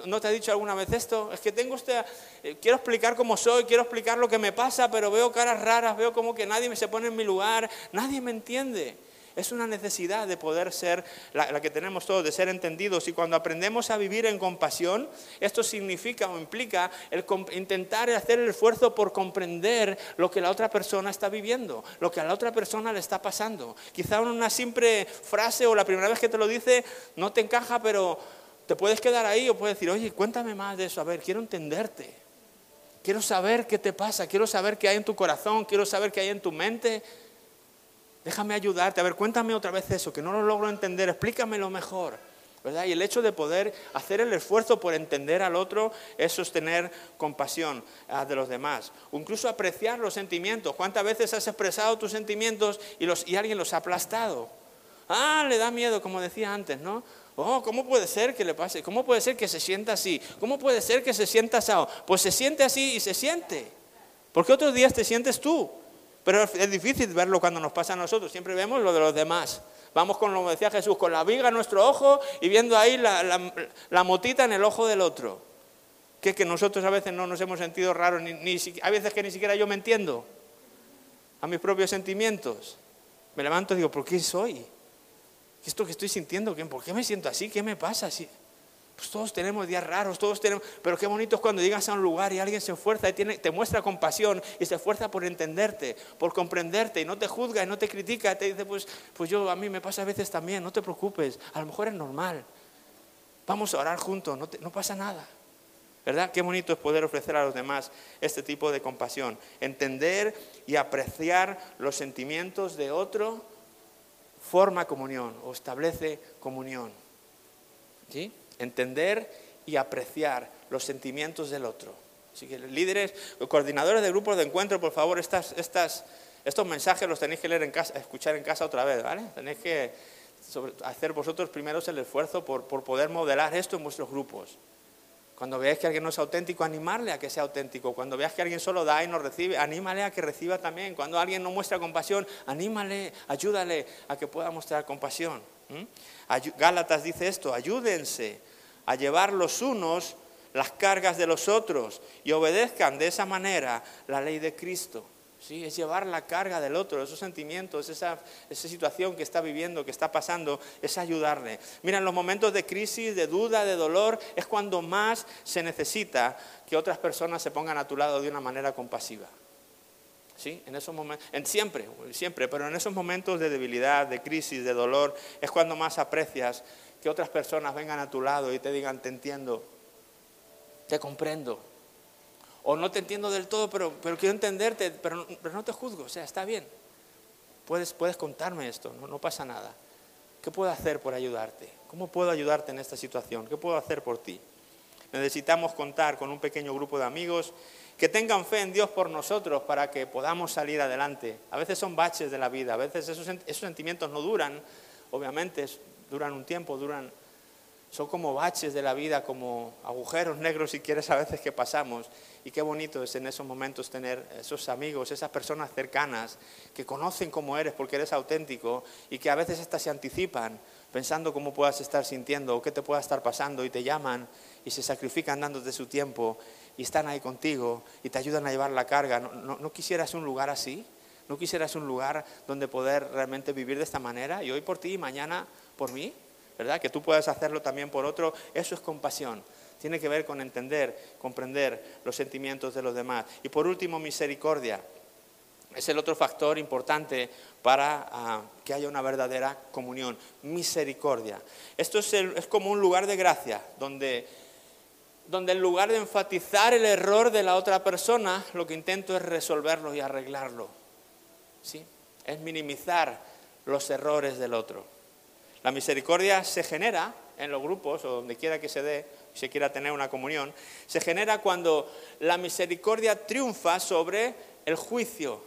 ¿No te ha dicho alguna vez esto? Es que tengo usted, eh, quiero explicar cómo soy, quiero explicar lo que me pasa, pero veo caras raras, veo como que nadie me se pone en mi lugar, nadie me entiende. Es una necesidad de poder ser la, que tenemos todos, de ser entendidos. Y cuando aprendemos a vivir en compasión, esto significa o implica el intentar hacer el esfuerzo por comprender lo que la otra persona está viviendo, lo que a la otra persona le está pasando. Quizá una simple frase o la primera vez que te lo dice no te encaja, pero te puedes quedar ahí o puedes decir, oye, cuéntame más de eso, a ver, quiero entenderte. Quiero saber qué te pasa, quiero saber qué hay en tu corazón, quiero saber qué hay en tu mente. Déjame ayudarte, a ver, cuéntame otra vez eso, que no lo logro entender, explícamelo mejor. ¿verdad? Y el hecho de poder hacer el esfuerzo por entender al otro es sostener compasión ah, de los demás. O incluso apreciar los sentimientos. ¿Cuántas veces has expresado tus sentimientos y, los, y alguien los ha aplastado? Ah, le da miedo, como decía antes, ¿no? Oh, ¿cómo puede ser que le pase? ¿Cómo puede ser que se sienta así? ¿Cómo puede ser que se sienta asado? Pues se siente así y se siente. Porque otros días te sientes tú. Pero es difícil verlo cuando nos pasa a nosotros. Siempre vemos lo de los demás. Vamos con lo que decía Jesús, con la viga en nuestro ojo y viendo ahí la, motita en el ojo del otro. Que, que nosotros a veces no nos hemos sentido raros, ni, ni, hay veces que ni siquiera yo me entiendo a mis propios sentimientos. Me levanto y digo, ¿por qué soy? Esto que estoy sintiendo, ¿por qué me siento así? ¿Qué me pasa? Pues todos tenemos días raros, todos tenemos, pero qué bonito es cuando llegas a un lugar y alguien se esfuerza y te muestra compasión y se esfuerza por entenderte, por comprenderte y no te juzga y no te critica, te dice, pues, pues yo a mí me pasa a veces también, no te preocupes, a lo mejor es normal. Vamos a orar juntos, no, no pasa nada. ¿Verdad? Qué bonito es poder ofrecer a los demás este tipo de compasión. Entender y apreciar los sentimientos de otro forma comunión o establece comunión. ¿Sí? Entender y apreciar los sentimientos del otro. Así que líderes, coordinadores de grupos de encuentro, por favor, estas, estas, estos mensajes los tenéis que leer en casa, escuchar en casa otra vez, ¿vale? Tenéis que hacer vosotros primeros el esfuerzo por, por poder modelar esto en vuestros grupos. Cuando veáis que alguien no es auténtico, animarle a que sea auténtico. Cuando veas que alguien solo da y no recibe, anímale a que reciba también. Cuando alguien no muestra compasión, anímale, ayúdale a que pueda mostrar compasión. Gálatas dice esto, ayúdense a llevar los unos las cargas de los otros y obedezcan de esa manera la ley de Cristo. ¿Sí? es llevar la carga del otro, esos sentimientos, esa, esa situación que está viviendo, que está pasando, es ayudarle. Mira, en los momentos de crisis, de duda, de dolor, es cuando más se necesita que otras personas se pongan a tu lado de una manera compasiva. ¿Sí? En esos momentos, en siempre, siempre, pero en esos momentos de debilidad, de crisis, de dolor, es cuando más aprecias que otras personas vengan a tu lado y te digan, te entiendo, te comprendo, o no te entiendo del todo, pero, pero quiero entenderte, pero, pero, no te juzgo, o sea, está bien. Puedes, puedes contarme esto, no, no pasa nada. ¿Qué puedo hacer por ayudarte? ¿Cómo puedo ayudarte en esta situación? ¿Qué puedo hacer por ti? Necesitamos contar con un pequeño grupo de amigos que tengan fe en Dios por nosotros para que podamos salir adelante. A veces son baches de la vida, a veces esos, sentimientos no duran, obviamente duran un tiempo, duran, son como baches de la vida, como agujeros negros si quieres a veces que pasamos. Y qué bonito es en esos momentos tener esos amigos, esas personas cercanas que conocen cómo eres porque eres auténtico y que a veces hasta se anticipan pensando cómo puedas estar sintiendo o qué te pueda estar pasando y te llaman y se sacrifican dándote su tiempo y están ahí contigo y te ayudan a llevar la carga. ¿No, quisieras un lugar así? ¿No quisieras un lugar donde poder realmente vivir de esta manera? Y hoy por ti y mañana por mí, ¿verdad? Que tú puedas hacerlo también por otro. Eso es compasión. Tiene que ver con entender, comprender los sentimientos de los demás. Y por último, misericordia. Es el otro factor importante para ah, que haya una verdadera comunión. Misericordia. Esto es, es como un lugar de gracia, donde donde en lugar de enfatizar el error de la otra persona, lo que intento es resolverlo y arreglarlo. ¿Sí? Es minimizar los errores del otro. La misericordia se genera en los grupos o donde quiera que se dé, se quiera tener una comunión, se genera cuando la misericordia triunfa sobre el juicio.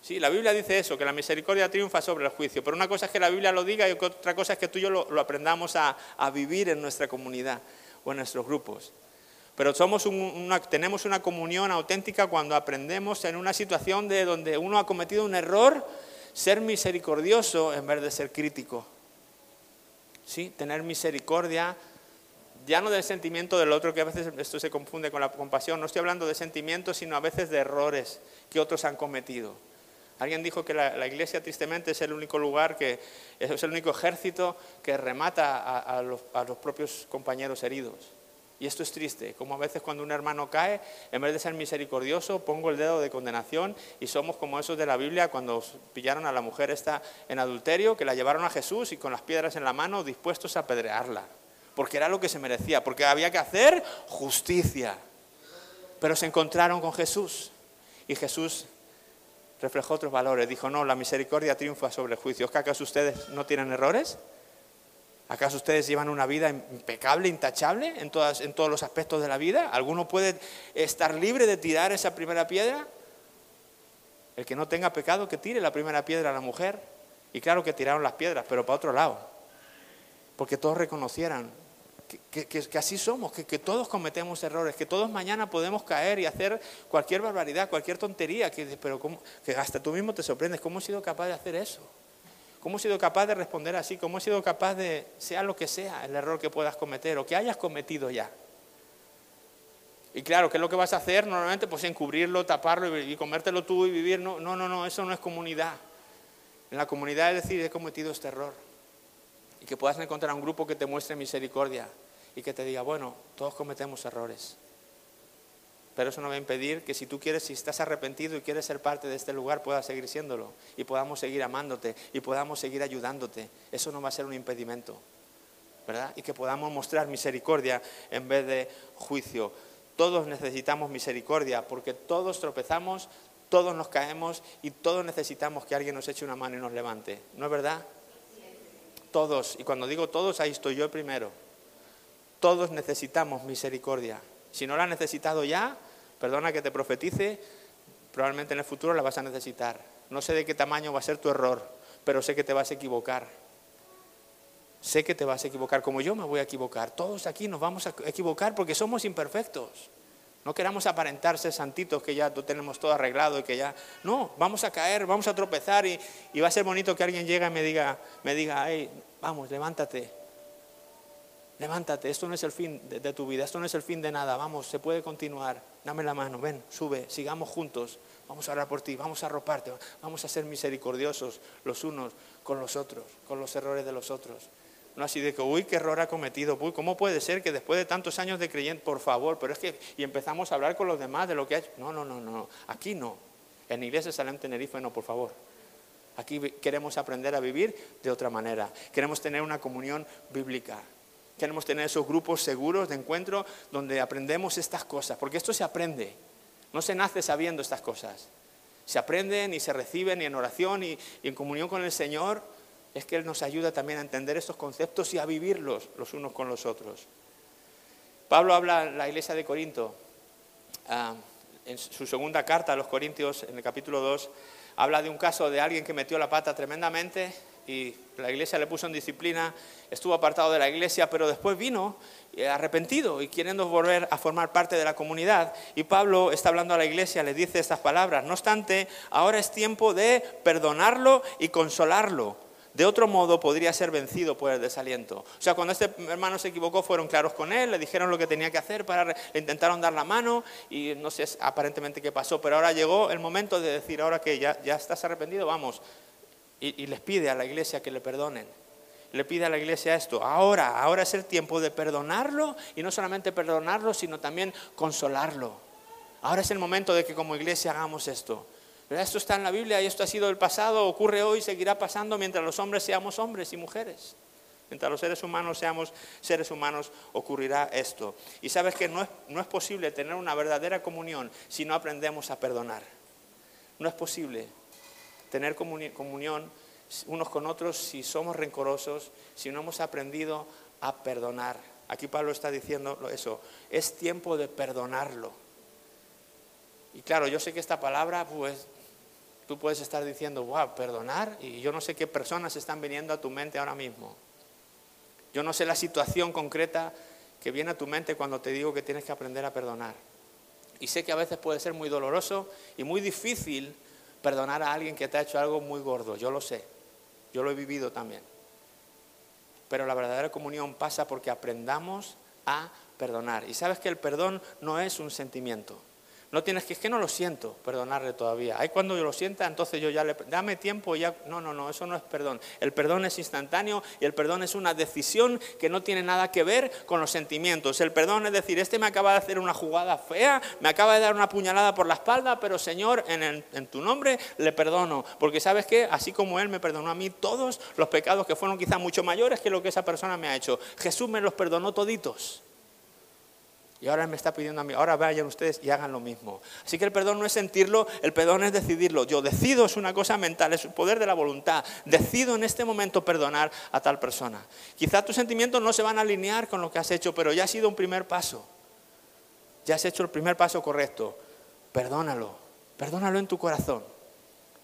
Sí, la Biblia dice eso, que la misericordia triunfa sobre el juicio, pero una cosa es que la Biblia lo diga y otra cosa es que tú y yo lo, aprendamos a vivir en nuestra comunidad o en nuestros grupos. Pero somos una, tenemos una comunión auténtica cuando aprendemos en una situación de donde uno ha cometido un error, ser misericordioso en vez de ser crítico. ¿Sí? Tener misericordia, ya no del sentimiento del otro, que a veces esto se confunde con la compasión, no estoy hablando de sentimientos, sino a veces de errores que otros han cometido. Alguien dijo que la, iglesia tristemente es el único lugar, que es el único ejército que remata a, los, propios compañeros heridos. Y esto es triste, como a veces cuando un hermano cae, en vez de ser misericordioso, pongo el dedo de condenación y somos como esos de la Biblia cuando pillaron a la mujer esta en adulterio, que la llevaron a Jesús y con las piedras en la mano dispuestos a apedrearla, porque era lo que se merecía, porque había que hacer justicia. Pero se encontraron con Jesús y Jesús reflejó otros valores. Dijo, no, la misericordia triunfa sobre el juicio. ¿Es que acaso ustedes no tienen errores? ¿Acaso ustedes llevan una vida impecable, intachable en, todas, en todos los aspectos de la vida? ¿Alguno puede estar libre de tirar esa primera piedra? El que no tenga pecado, que tire la primera piedra a la mujer. Y claro que tiraron las piedras, pero para otro lado. Porque todos reconocieran que, así somos, que, todos cometemos errores, que todos mañana podemos caer y hacer cualquier barbaridad, cualquier tontería, que, pero que hasta tú mismo te sorprendes, ¿cómo he sido capaz de hacer eso? ¿Cómo he sido capaz de responder así? ¿Cómo he sido capaz de, sea lo que sea, el error que puedas cometer o que hayas cometido ya? Y claro, ¿qué es lo que vas a hacer? Normalmente pues encubrirlo, taparlo y, comértelo tú y vivir. No, no, no, no, eso no es comunidad. En la comunidad es decir, he cometido este error y que puedas encontrar un grupo que te muestre misericordia y que te diga, bueno, todos cometemos errores. Pero eso no va a impedir que si tú quieres, si estás arrepentido y quieres ser parte de este lugar, puedas seguir siéndolo y podamos seguir amándote y podamos seguir ayudándote. Eso no va a ser un impedimento, ¿verdad? Y que podamos mostrar misericordia en vez de juicio. Todos necesitamos misericordia porque todos tropezamos, todos nos caemos y todos necesitamos que alguien nos eche una mano y nos levante. ¿No es verdad? Todos, y cuando digo todos, ahí estoy yo primero. Todos necesitamos misericordia. Si no la has necesitado ya, perdona que te profetice, probablemente en el futuro la vas a necesitar. No sé de qué tamaño va a ser tu error, pero sé que te vas a equivocar. Sé que te vas a equivocar, como yo me voy a equivocar. Todos aquí nos vamos a equivocar porque somos imperfectos. No queramos aparentar ser santitos que ya tenemos todo arreglado y que ya... No, vamos a caer, vamos a tropezar y, va a ser bonito que alguien llegue y me diga, me diga, hey, vamos, levántate, levántate, esto no es el fin de, tu vida, esto no es el fin de nada, vamos, se puede continuar, dame la mano, ven, sube, sigamos juntos, vamos a orar por ti, vamos a arroparte, vamos a ser misericordiosos los unos con los otros, con los errores de los otros. No así de que, uy, qué error ha cometido, uy, ¿cómo puede ser que después de tantos años de creyente, por favor, pero es que, y empezamos a hablar con los demás de lo que ha hecho? No, no, no, no, aquí no. En Iglesia Salem Tenerife no, por favor. Aquí queremos aprender a vivir de otra manera. Queremos tener una comunión bíblica. Queremos tener esos grupos seguros de encuentro donde aprendemos estas cosas, porque esto se aprende. No se nace sabiendo estas cosas. Se aprenden y se reciben y en oración y, en comunión con el Señor es que Él nos ayuda también a entender estos conceptos y a vivirlos los unos con los otros. Pablo habla en la iglesia de Corinto, ah, en su segunda carta a los Corintios, en el capítulo 2, habla de un caso de alguien que metió la pata tremendamente y la iglesia le puso en disciplina, estuvo apartado de la iglesia, pero después vino eh, arrepentido y queriendo volver a formar parte de la comunidad. Y Pablo está hablando a la iglesia, le dice estas palabras, no obstante, ahora es tiempo de perdonarlo y consolarlo. De otro modo podría ser vencido por el desaliento. O sea, cuando este hermano se equivocó, fueron claros con él, le dijeron lo que tenía que hacer, para, le intentaron dar la mano y no sé aparentemente qué pasó, pero ahora llegó el momento de decir, ahora que ya, ya estás arrepentido, vamos, y, les pide a la iglesia que le perdonen. Le pide a la iglesia esto. Ahora, ahora es el tiempo de perdonarlo y no solamente perdonarlo, sino también consolarlo. Ahora es el momento de que como iglesia hagamos esto. Esto está en la Biblia y esto ha sido el pasado, ocurre hoy, seguirá pasando mientras los hombres seamos hombres y mujeres. Mientras los seres humanos seamos seres humanos, ocurrirá esto. Y sabes que no es, no es posible tener una verdadera comunión si no aprendemos a perdonar. No es posible tener comunión unos con otros si somos rencorosos, si no hemos aprendido a perdonar. Aquí Pablo está diciendo eso, es tiempo de perdonarlo. Y claro, yo sé que esta palabra, pues, tú puedes estar diciendo, wow, perdonar, y yo no sé qué personas están viniendo a tu mente ahora mismo. Yo no sé la situación concreta que viene a tu mente cuando te digo que tienes que aprender a perdonar. Y sé que a veces puede ser muy doloroso y muy difícil perdonar a alguien que te ha hecho algo muy gordo, yo lo sé, yo lo he vivido también. Pero la verdadera comunión pasa porque aprendamos a perdonar. Y sabes que el perdón no es un sentimiento. No tienes que, es que no lo siento, perdonarle todavía. Hay cuando yo lo sienta, entonces yo ya le, dame tiempo y ya, no, no, no, eso no es perdón. El perdón es instantáneo y el perdón es una decisión que no tiene nada que ver con los sentimientos. El perdón es decir, este me acaba de hacer una jugada fea, me acaba de dar una puñalada por la espalda, pero Señor, en, en tu nombre le perdono. Porque sabes que, así como Él me perdonó a mí todos los pecados que fueron quizás mucho mayores que lo que esa persona me ha hecho, Jesús me los perdonó toditos. Y ahora me está pidiendo a mí, ahora vayan ustedes y hagan lo mismo. Así que el perdón no es sentirlo, el perdón es decidirlo. Yo decido, es una cosa mental, es el poder de la voluntad. Decido en este momento perdonar a tal persona. Quizá tus sentimientos no se van a alinear con lo que has hecho, pero ya ha sido un primer paso. Ya has hecho el primer paso correcto. Perdónalo, perdónalo en tu corazón.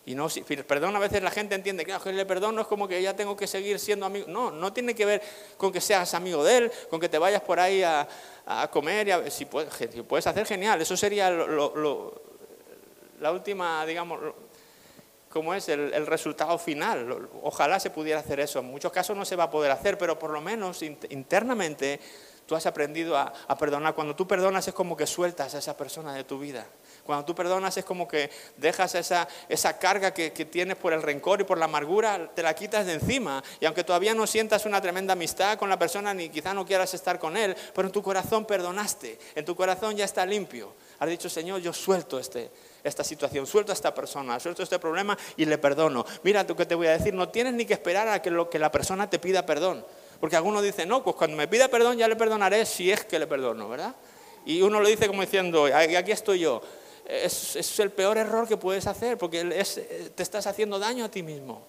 Y no, perdón, a veces la gente entiende que el perdón no es como que ya tengo que seguir siendo amigo. No, no tiene que ver con que seas amigo de él, con que te vayas por ahí a, comer. Y si, puedes, puedes, hacer, genial. Eso sería la última, digamos, como es el, resultado final. Ojalá se pudiera hacer eso. En muchos casos no se va a poder hacer, pero por lo menos internamente tú has aprendido a, a perdonar. Cuando tú perdonas es como que sueltas a esa persona de tu vida. Cuando tú perdonas es como que dejas esa, esa carga que, tienes por el rencor y por la amargura, te la quitas de encima. Y aunque todavía no sientas una tremenda amistad con la persona, ni quizá no quieras estar con él, pero en tu corazón perdonaste, en tu corazón ya está limpio. Has dicho, Señor, yo suelto este, esta situación, suelto a esta persona, suelto este problema y le perdono. Mira tú que te voy a decir, no tienes ni que esperar a que, lo, que la persona te pida perdón. Porque algunos dicen, no, pues cuando me pida perdón ya le perdonaré si es que le perdono, ¿verdad? Y uno lo dice como diciendo, aquí estoy yo es, el peor error que puedes hacer porque te estás haciendo daño a ti mismo.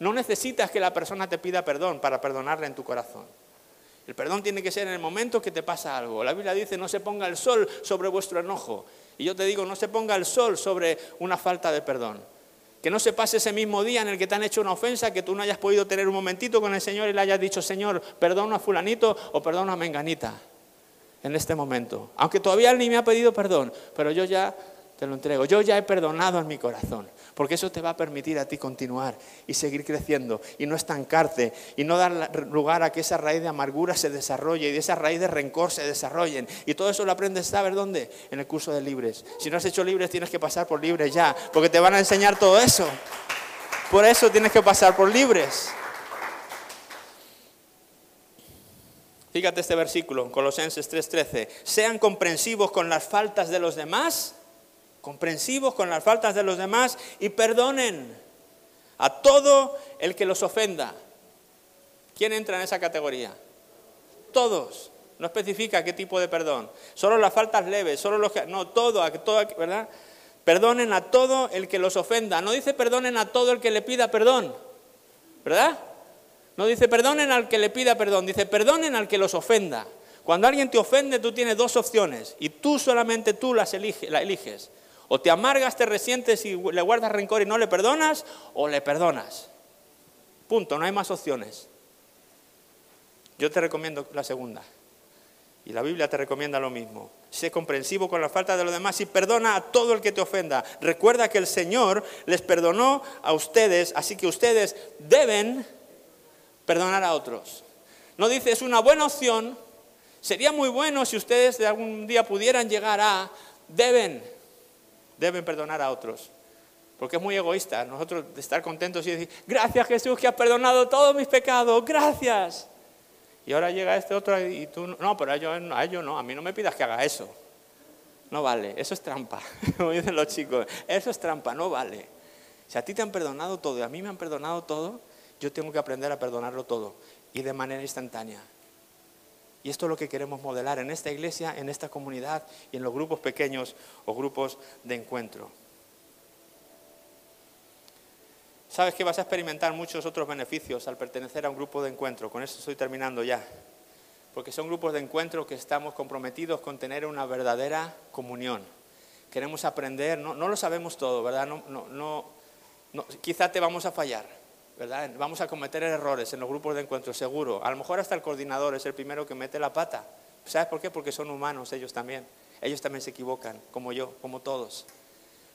No necesitas que la persona te pida perdón para perdonarle en tu corazón. El perdón tiene que ser en el momento que te pasa algo. La Biblia dice, no se ponga el sol sobre vuestro enojo. Y yo te digo, no se ponga el sol sobre una falta de perdón. Que no se pase ese mismo día en el que te han hecho una ofensa, que tú no hayas podido tener un momentito con el Señor y le hayas dicho, Señor, perdona a fulanito o perdona a menganita en este momento. Aunque todavía él ni me ha pedido perdón, pero yo ya te lo entrego. Yo ya he perdonado en mi corazón, porque eso te va a permitir a ti continuar y seguir creciendo y no estancarte y no dar lugar a que esa raíz de amargura se desarrolle y de esa raíz de rencor se desarrollen. Y todo eso lo aprendes, ¿sabes dónde? En el curso de libres. Si no has hecho libres, tienes que pasar por libres ya, porque te van a enseñar todo eso. Por eso tienes que pasar por libres. Fíjate este versículo, Colosenses 3:13. Sean comprensivos con las faltas de los demás, comprensivos con las faltas de los demás y perdonen a todo el que los ofenda. ¿Quién entra en esa categoría? Todos. No especifica qué tipo de perdón. Solo las faltas leves, solo los que... No, todo, todo, ¿verdad? Perdonen a todo el que los ofenda. No dice perdonen a todo el que le pida perdón. ¿verdad? No dice perdonen al que le pida perdón, dice perdonen al que los ofenda. Cuando alguien te ofende, tú tienes dos opciones y tú solamente tú las la eliges. O te amargas, te resientes y le guardas rencor y no le perdonas, o le perdonas. Punto, no hay más opciones. Yo te recomiendo la segunda. Y la Biblia te recomienda lo mismo. Sé comprensivo con la falta de los demás y perdona a todo el que te ofenda. Recuerda que el Señor les perdonó a ustedes, así que ustedes deben perdonar a otros. No dice es una buena opción. Sería muy bueno si ustedes de algún día pudieran llegar a deben, deben perdonar a otros. Porque es muy egoísta nosotros estar contentos y decir, gracias Jesús que has perdonado todos mis pecados, gracias. Y ahora llega este otro y tú, no, pero a ellos, no, a mí no me pidas que haga eso. No vale, eso es trampa, *laughs* como dicen los chicos, eso es trampa, no vale. Si a ti te han perdonado todo y a mí me han perdonado todo, yo tengo que aprender a perdonarlo todo y de manera instantánea. Y esto es lo que queremos modelar en esta iglesia, en esta comunidad y en los grupos pequeños o grupos de encuentro. Sabes que vas a experimentar muchos otros beneficios al pertenecer a un grupo de encuentro. Con eso estoy terminando ya. Porque son grupos de encuentro que estamos comprometidos con tener una verdadera comunión. Queremos aprender, no, lo sabemos todo, ¿verdad? No, no, quizá te vamos a fallar, ¿verdad? Vamos a cometer errores en los grupos de encuentro, seguro. A lo mejor hasta el coordinador es el primero que mete la pata. ¿Sabes por qué? Porque son humanos ellos también. Ellos también se equivocan, como yo, como todos.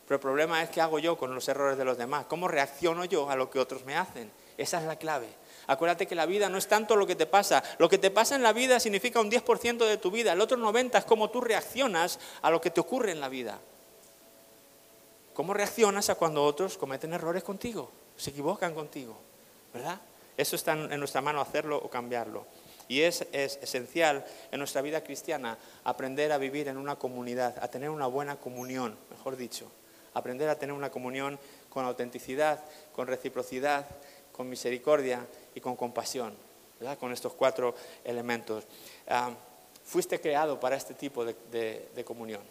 Pero el problema es qué hago yo con los errores de los demás, cómo reacciono yo a lo que otros me hacen. Esa es la clave. Acuérdate que la vida no es tanto lo que te pasa. Lo que te pasa en la vida significa un 10% de tu vida. El otro 90% es cómo tú reaccionas a lo que te ocurre en la vida. ¿Cómo reaccionas a cuando otros cometen errores contigo? Se equivocan contigo. ¿Verdad? Eso está en nuestra mano hacerlo o cambiarlo. Y es, es, esencial en nuestra vida cristiana aprender a vivir en una comunidad, a tener una buena comunión, mejor dicho aprender a tener una comunión con autenticidad, con reciprocidad, con misericordia y con compasión, con estos cuatro elementos. Ah, fuiste creado para este tipo de, comunión.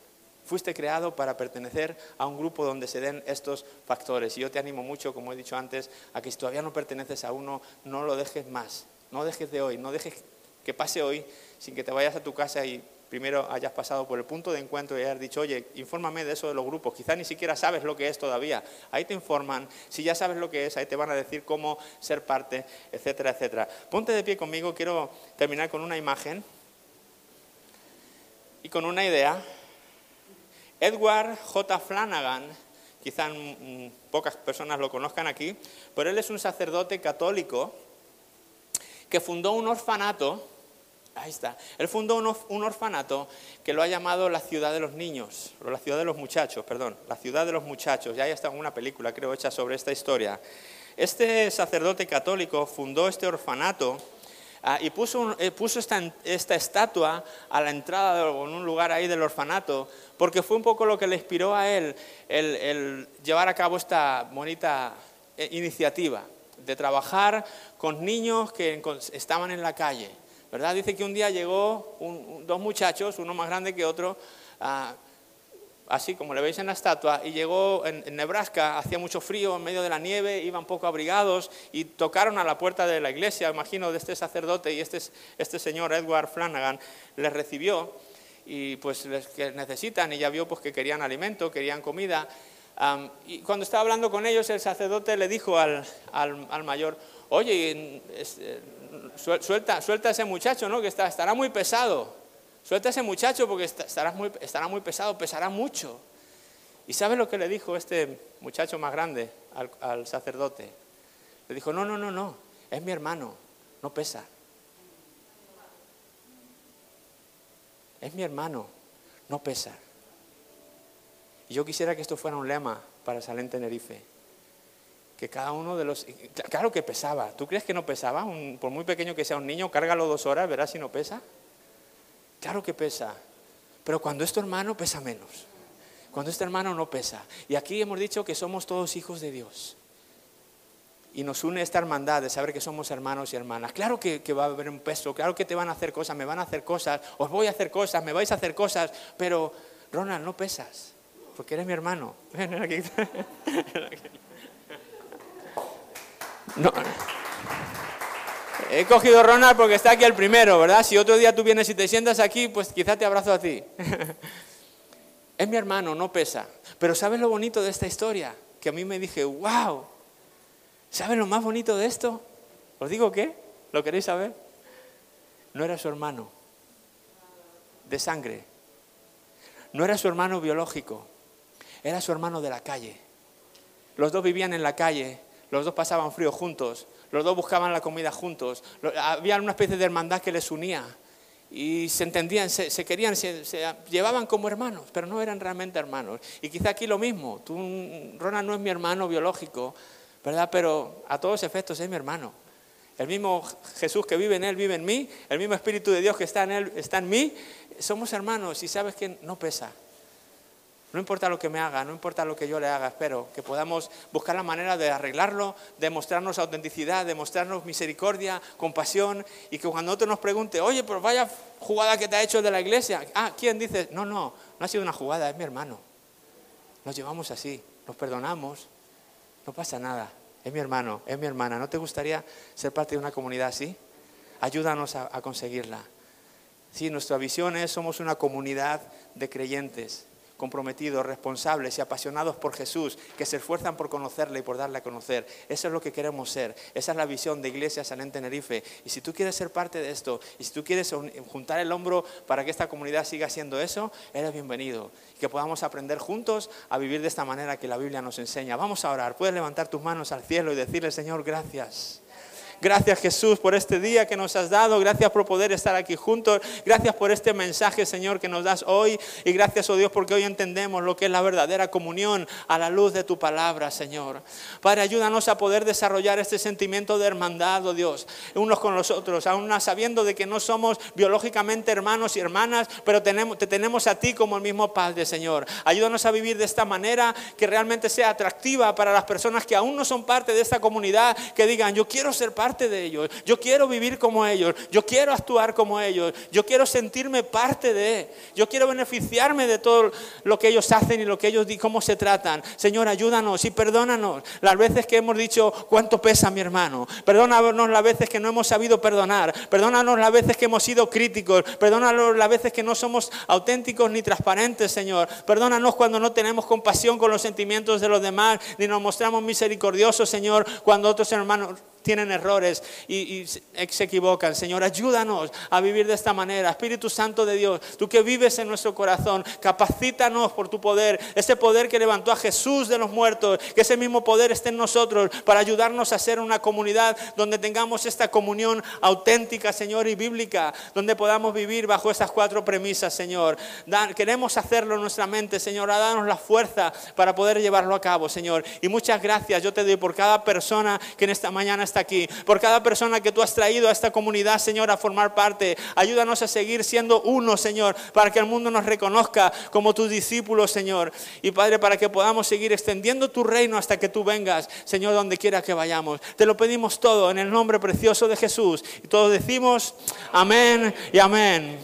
Fuiste creado para pertenecer a un grupo donde se den estos factores. Y yo te animo mucho, como he dicho antes, a que si todavía no perteneces a uno, no lo dejes más. No dejes de hoy, no dejes que pase hoy sin que te vayas a tu casa y primero hayas pasado por el punto de encuentro y hayas dicho, oye, infórmame de eso de los grupos, quizás ni siquiera sabes lo que es todavía. Ahí te informan, si ya sabes lo que es, ahí te van a decir cómo ser parte, etcétera, etcétera. Ponte de pie conmigo, quiero terminar con una imagen y con una idea. Edward J. Flanagan, quizás pocas personas lo conozcan aquí, pero él es un sacerdote católico que fundó un orfanato Ahí está. Él fundó un, orfanato que lo ha llamado la ciudad de los niños, o la ciudad de los muchachos, perdón, la ciudad de los muchachos. Ya hay hasta una película, creo, hecha sobre esta historia. Este sacerdote católico fundó este orfanato ah, y puso, eh, esta, estatua a la entrada en un lugar ahí del orfanato, porque fue un poco lo que le inspiró a él el llevar a cabo esta bonita eh, iniciativa de trabajar con niños que estaban en la calle ¿verdad? Dice que un día llegó dos muchachos, uno más grande que otro, así como le veis en la estatua, y llegó en, Nebraska, hacía mucho frío, en medio de la nieve, iban poco abrigados, y tocaron a la puerta de la iglesia, imagino, de este sacerdote, y este, este señor, Edward Flanagan, les recibió, y pues les que necesitan, y ya vio pues, que querían alimento, querían comida, y cuando estaba hablando con ellos, el sacerdote le dijo al, al mayor, oye, eh, suelta, suelta a ese muchacho, ¿no? Que está, estará muy pesado. Suelta a ese muchacho porque estará muy, pesado, pesará mucho. ¿Y sabe lo que le dijo este muchacho más grande al, sacerdote? Le dijo, no, no, no, no, es mi hermano, no pesa. Es mi hermano, no pesa. Y yo quisiera que esto fuera un lema para Salén Tenerife que cada uno de los... Claro que pesaba. ¿Tú crees que no pesaba? por muy pequeño que sea un niño, cárgalo dos horas, verás si no pesa. Claro que pesa. Pero cuando es tu hermano, pesa menos. Cuando es tu hermano, no pesa. Y aquí hemos dicho que somos todos hijos de Dios. Y nos une esta hermandad de saber que somos hermanos y hermanas. Claro que, que va a haber un peso, claro que te van a hacer cosas, me van a hacer cosas, os voy a hacer cosas, me vais a hacer cosas, pero Ronald, no pesas, porque eres mi hermano. *laughs* No. He cogido Ronald porque está aquí el primero, ¿verdad? Si otro día tú vienes y te sientas aquí, pues quizá te abrazo a ti. *laughs* es mi hermano, no pesa. Pero ¿sabes lo bonito de esta historia? Que a mí me dije, wow, ¿sabes lo más bonito de esto? ¿Os digo qué? ¿Lo queréis saber? No era su hermano de sangre. No era su hermano biológico. Era su hermano de la calle. Los dos vivían en la calle, los dos pasaban frío juntos, los dos buscaban la comida juntos, había una especie de hermandad que les unía y se entendían, se, querían, se, llevaban como hermanos, pero no eran realmente hermanos. Y quizá aquí lo mismo, tú, Ronald no es mi hermano biológico, ¿verdad? Pero a todos efectos es mi hermano. El mismo Jesús que vive en él vive en mí, el mismo Espíritu de Dios que está en él está en mí. Somos hermanos y sabes que no pesa. No importa lo que me haga, no importa lo que yo le haga, espero que podamos buscar la manera de arreglarlo, de mostrarnos autenticidad, de mostrarnos misericordia, compasión y que cuando otro nos pregunte, oye, pues vaya jugada que te ha hecho de la iglesia, ah, ¿quién dice? No, no, no ha sido una jugada, es mi hermano. Nos llevamos así, nos perdonamos, no pasa nada, es mi hermano, es mi hermana. ¿No te gustaría ser parte de una comunidad así? Ayúdanos a, conseguirla. Sí, nuestra visión es, somos una comunidad de creyentes comprometidos, responsables y apasionados por Jesús, que se esfuerzan por conocerle y por darle a conocer. Eso es lo que queremos ser. Esa es la visión de Iglesia San Tenerife. Y si tú quieres ser parte de esto, y si tú quieres juntar el hombro para que esta comunidad siga siendo eso, eres bienvenido. Que podamos aprender juntos a vivir de esta manera que la Biblia nos enseña. Vamos a orar. Puedes levantar tus manos al cielo y decirle, Señor, gracias. Gracias Jesús por este día que nos has dado. Gracias por poder estar aquí juntos. Gracias por este mensaje, Señor, que nos das hoy. Y gracias, oh Dios, porque hoy entendemos lo que es la verdadera comunión a la luz de tu palabra, Señor. Padre, ayúdanos a poder desarrollar este sentimiento de hermandad, oh Dios, unos con los otros, aún sabiendo de que no somos biológicamente hermanos y hermanas, pero te tenemos a ti como el mismo Padre, Señor. Ayúdanos a vivir de esta manera que realmente sea atractiva para las personas que aún no son parte de esta comunidad, que digan, yo quiero ser parte de ellos, yo quiero vivir como ellos, yo quiero actuar como ellos, yo quiero sentirme parte de, yo quiero beneficiarme de todo lo que ellos hacen y lo que ellos cómo se tratan. Señor, ayúdanos y perdónanos las veces que hemos dicho cuánto pesa mi hermano. Perdónanos las veces que no hemos sabido perdonar. Perdónanos las veces que hemos sido críticos. Perdónanos las veces que no somos auténticos ni transparentes, Señor. Perdónanos cuando no tenemos compasión con los sentimientos de los demás, ni nos mostramos misericordiosos, Señor, cuando otros hermanos tienen errores y, se equivocan. Señor, ayúdanos a vivir de esta manera. Espíritu Santo de Dios, tú que vives en nuestro corazón, capacítanos por tu poder, ese poder que levantó a Jesús de los muertos, que ese mismo poder esté en nosotros para ayudarnos a ser una comunidad donde tengamos esta comunión auténtica, Señor, y bíblica, donde podamos vivir bajo estas cuatro premisas, Señor. queremos hacerlo en nuestra mente, Señor, a la fuerza para poder llevarlo a cabo, Señor. Y muchas gracias yo te doy por cada persona que en esta mañana aquí, por cada persona que tú has traído a esta comunidad, Señor, a formar parte. Ayúdanos a seguir siendo uno, Señor, para que el mundo nos reconozca como tus discípulos, Señor. Y Padre, para que podamos seguir extendiendo tu reino hasta que tú vengas, Señor, donde quiera que vayamos. Te lo pedimos todo en el nombre precioso de Jesús. Y todos decimos amén y amén.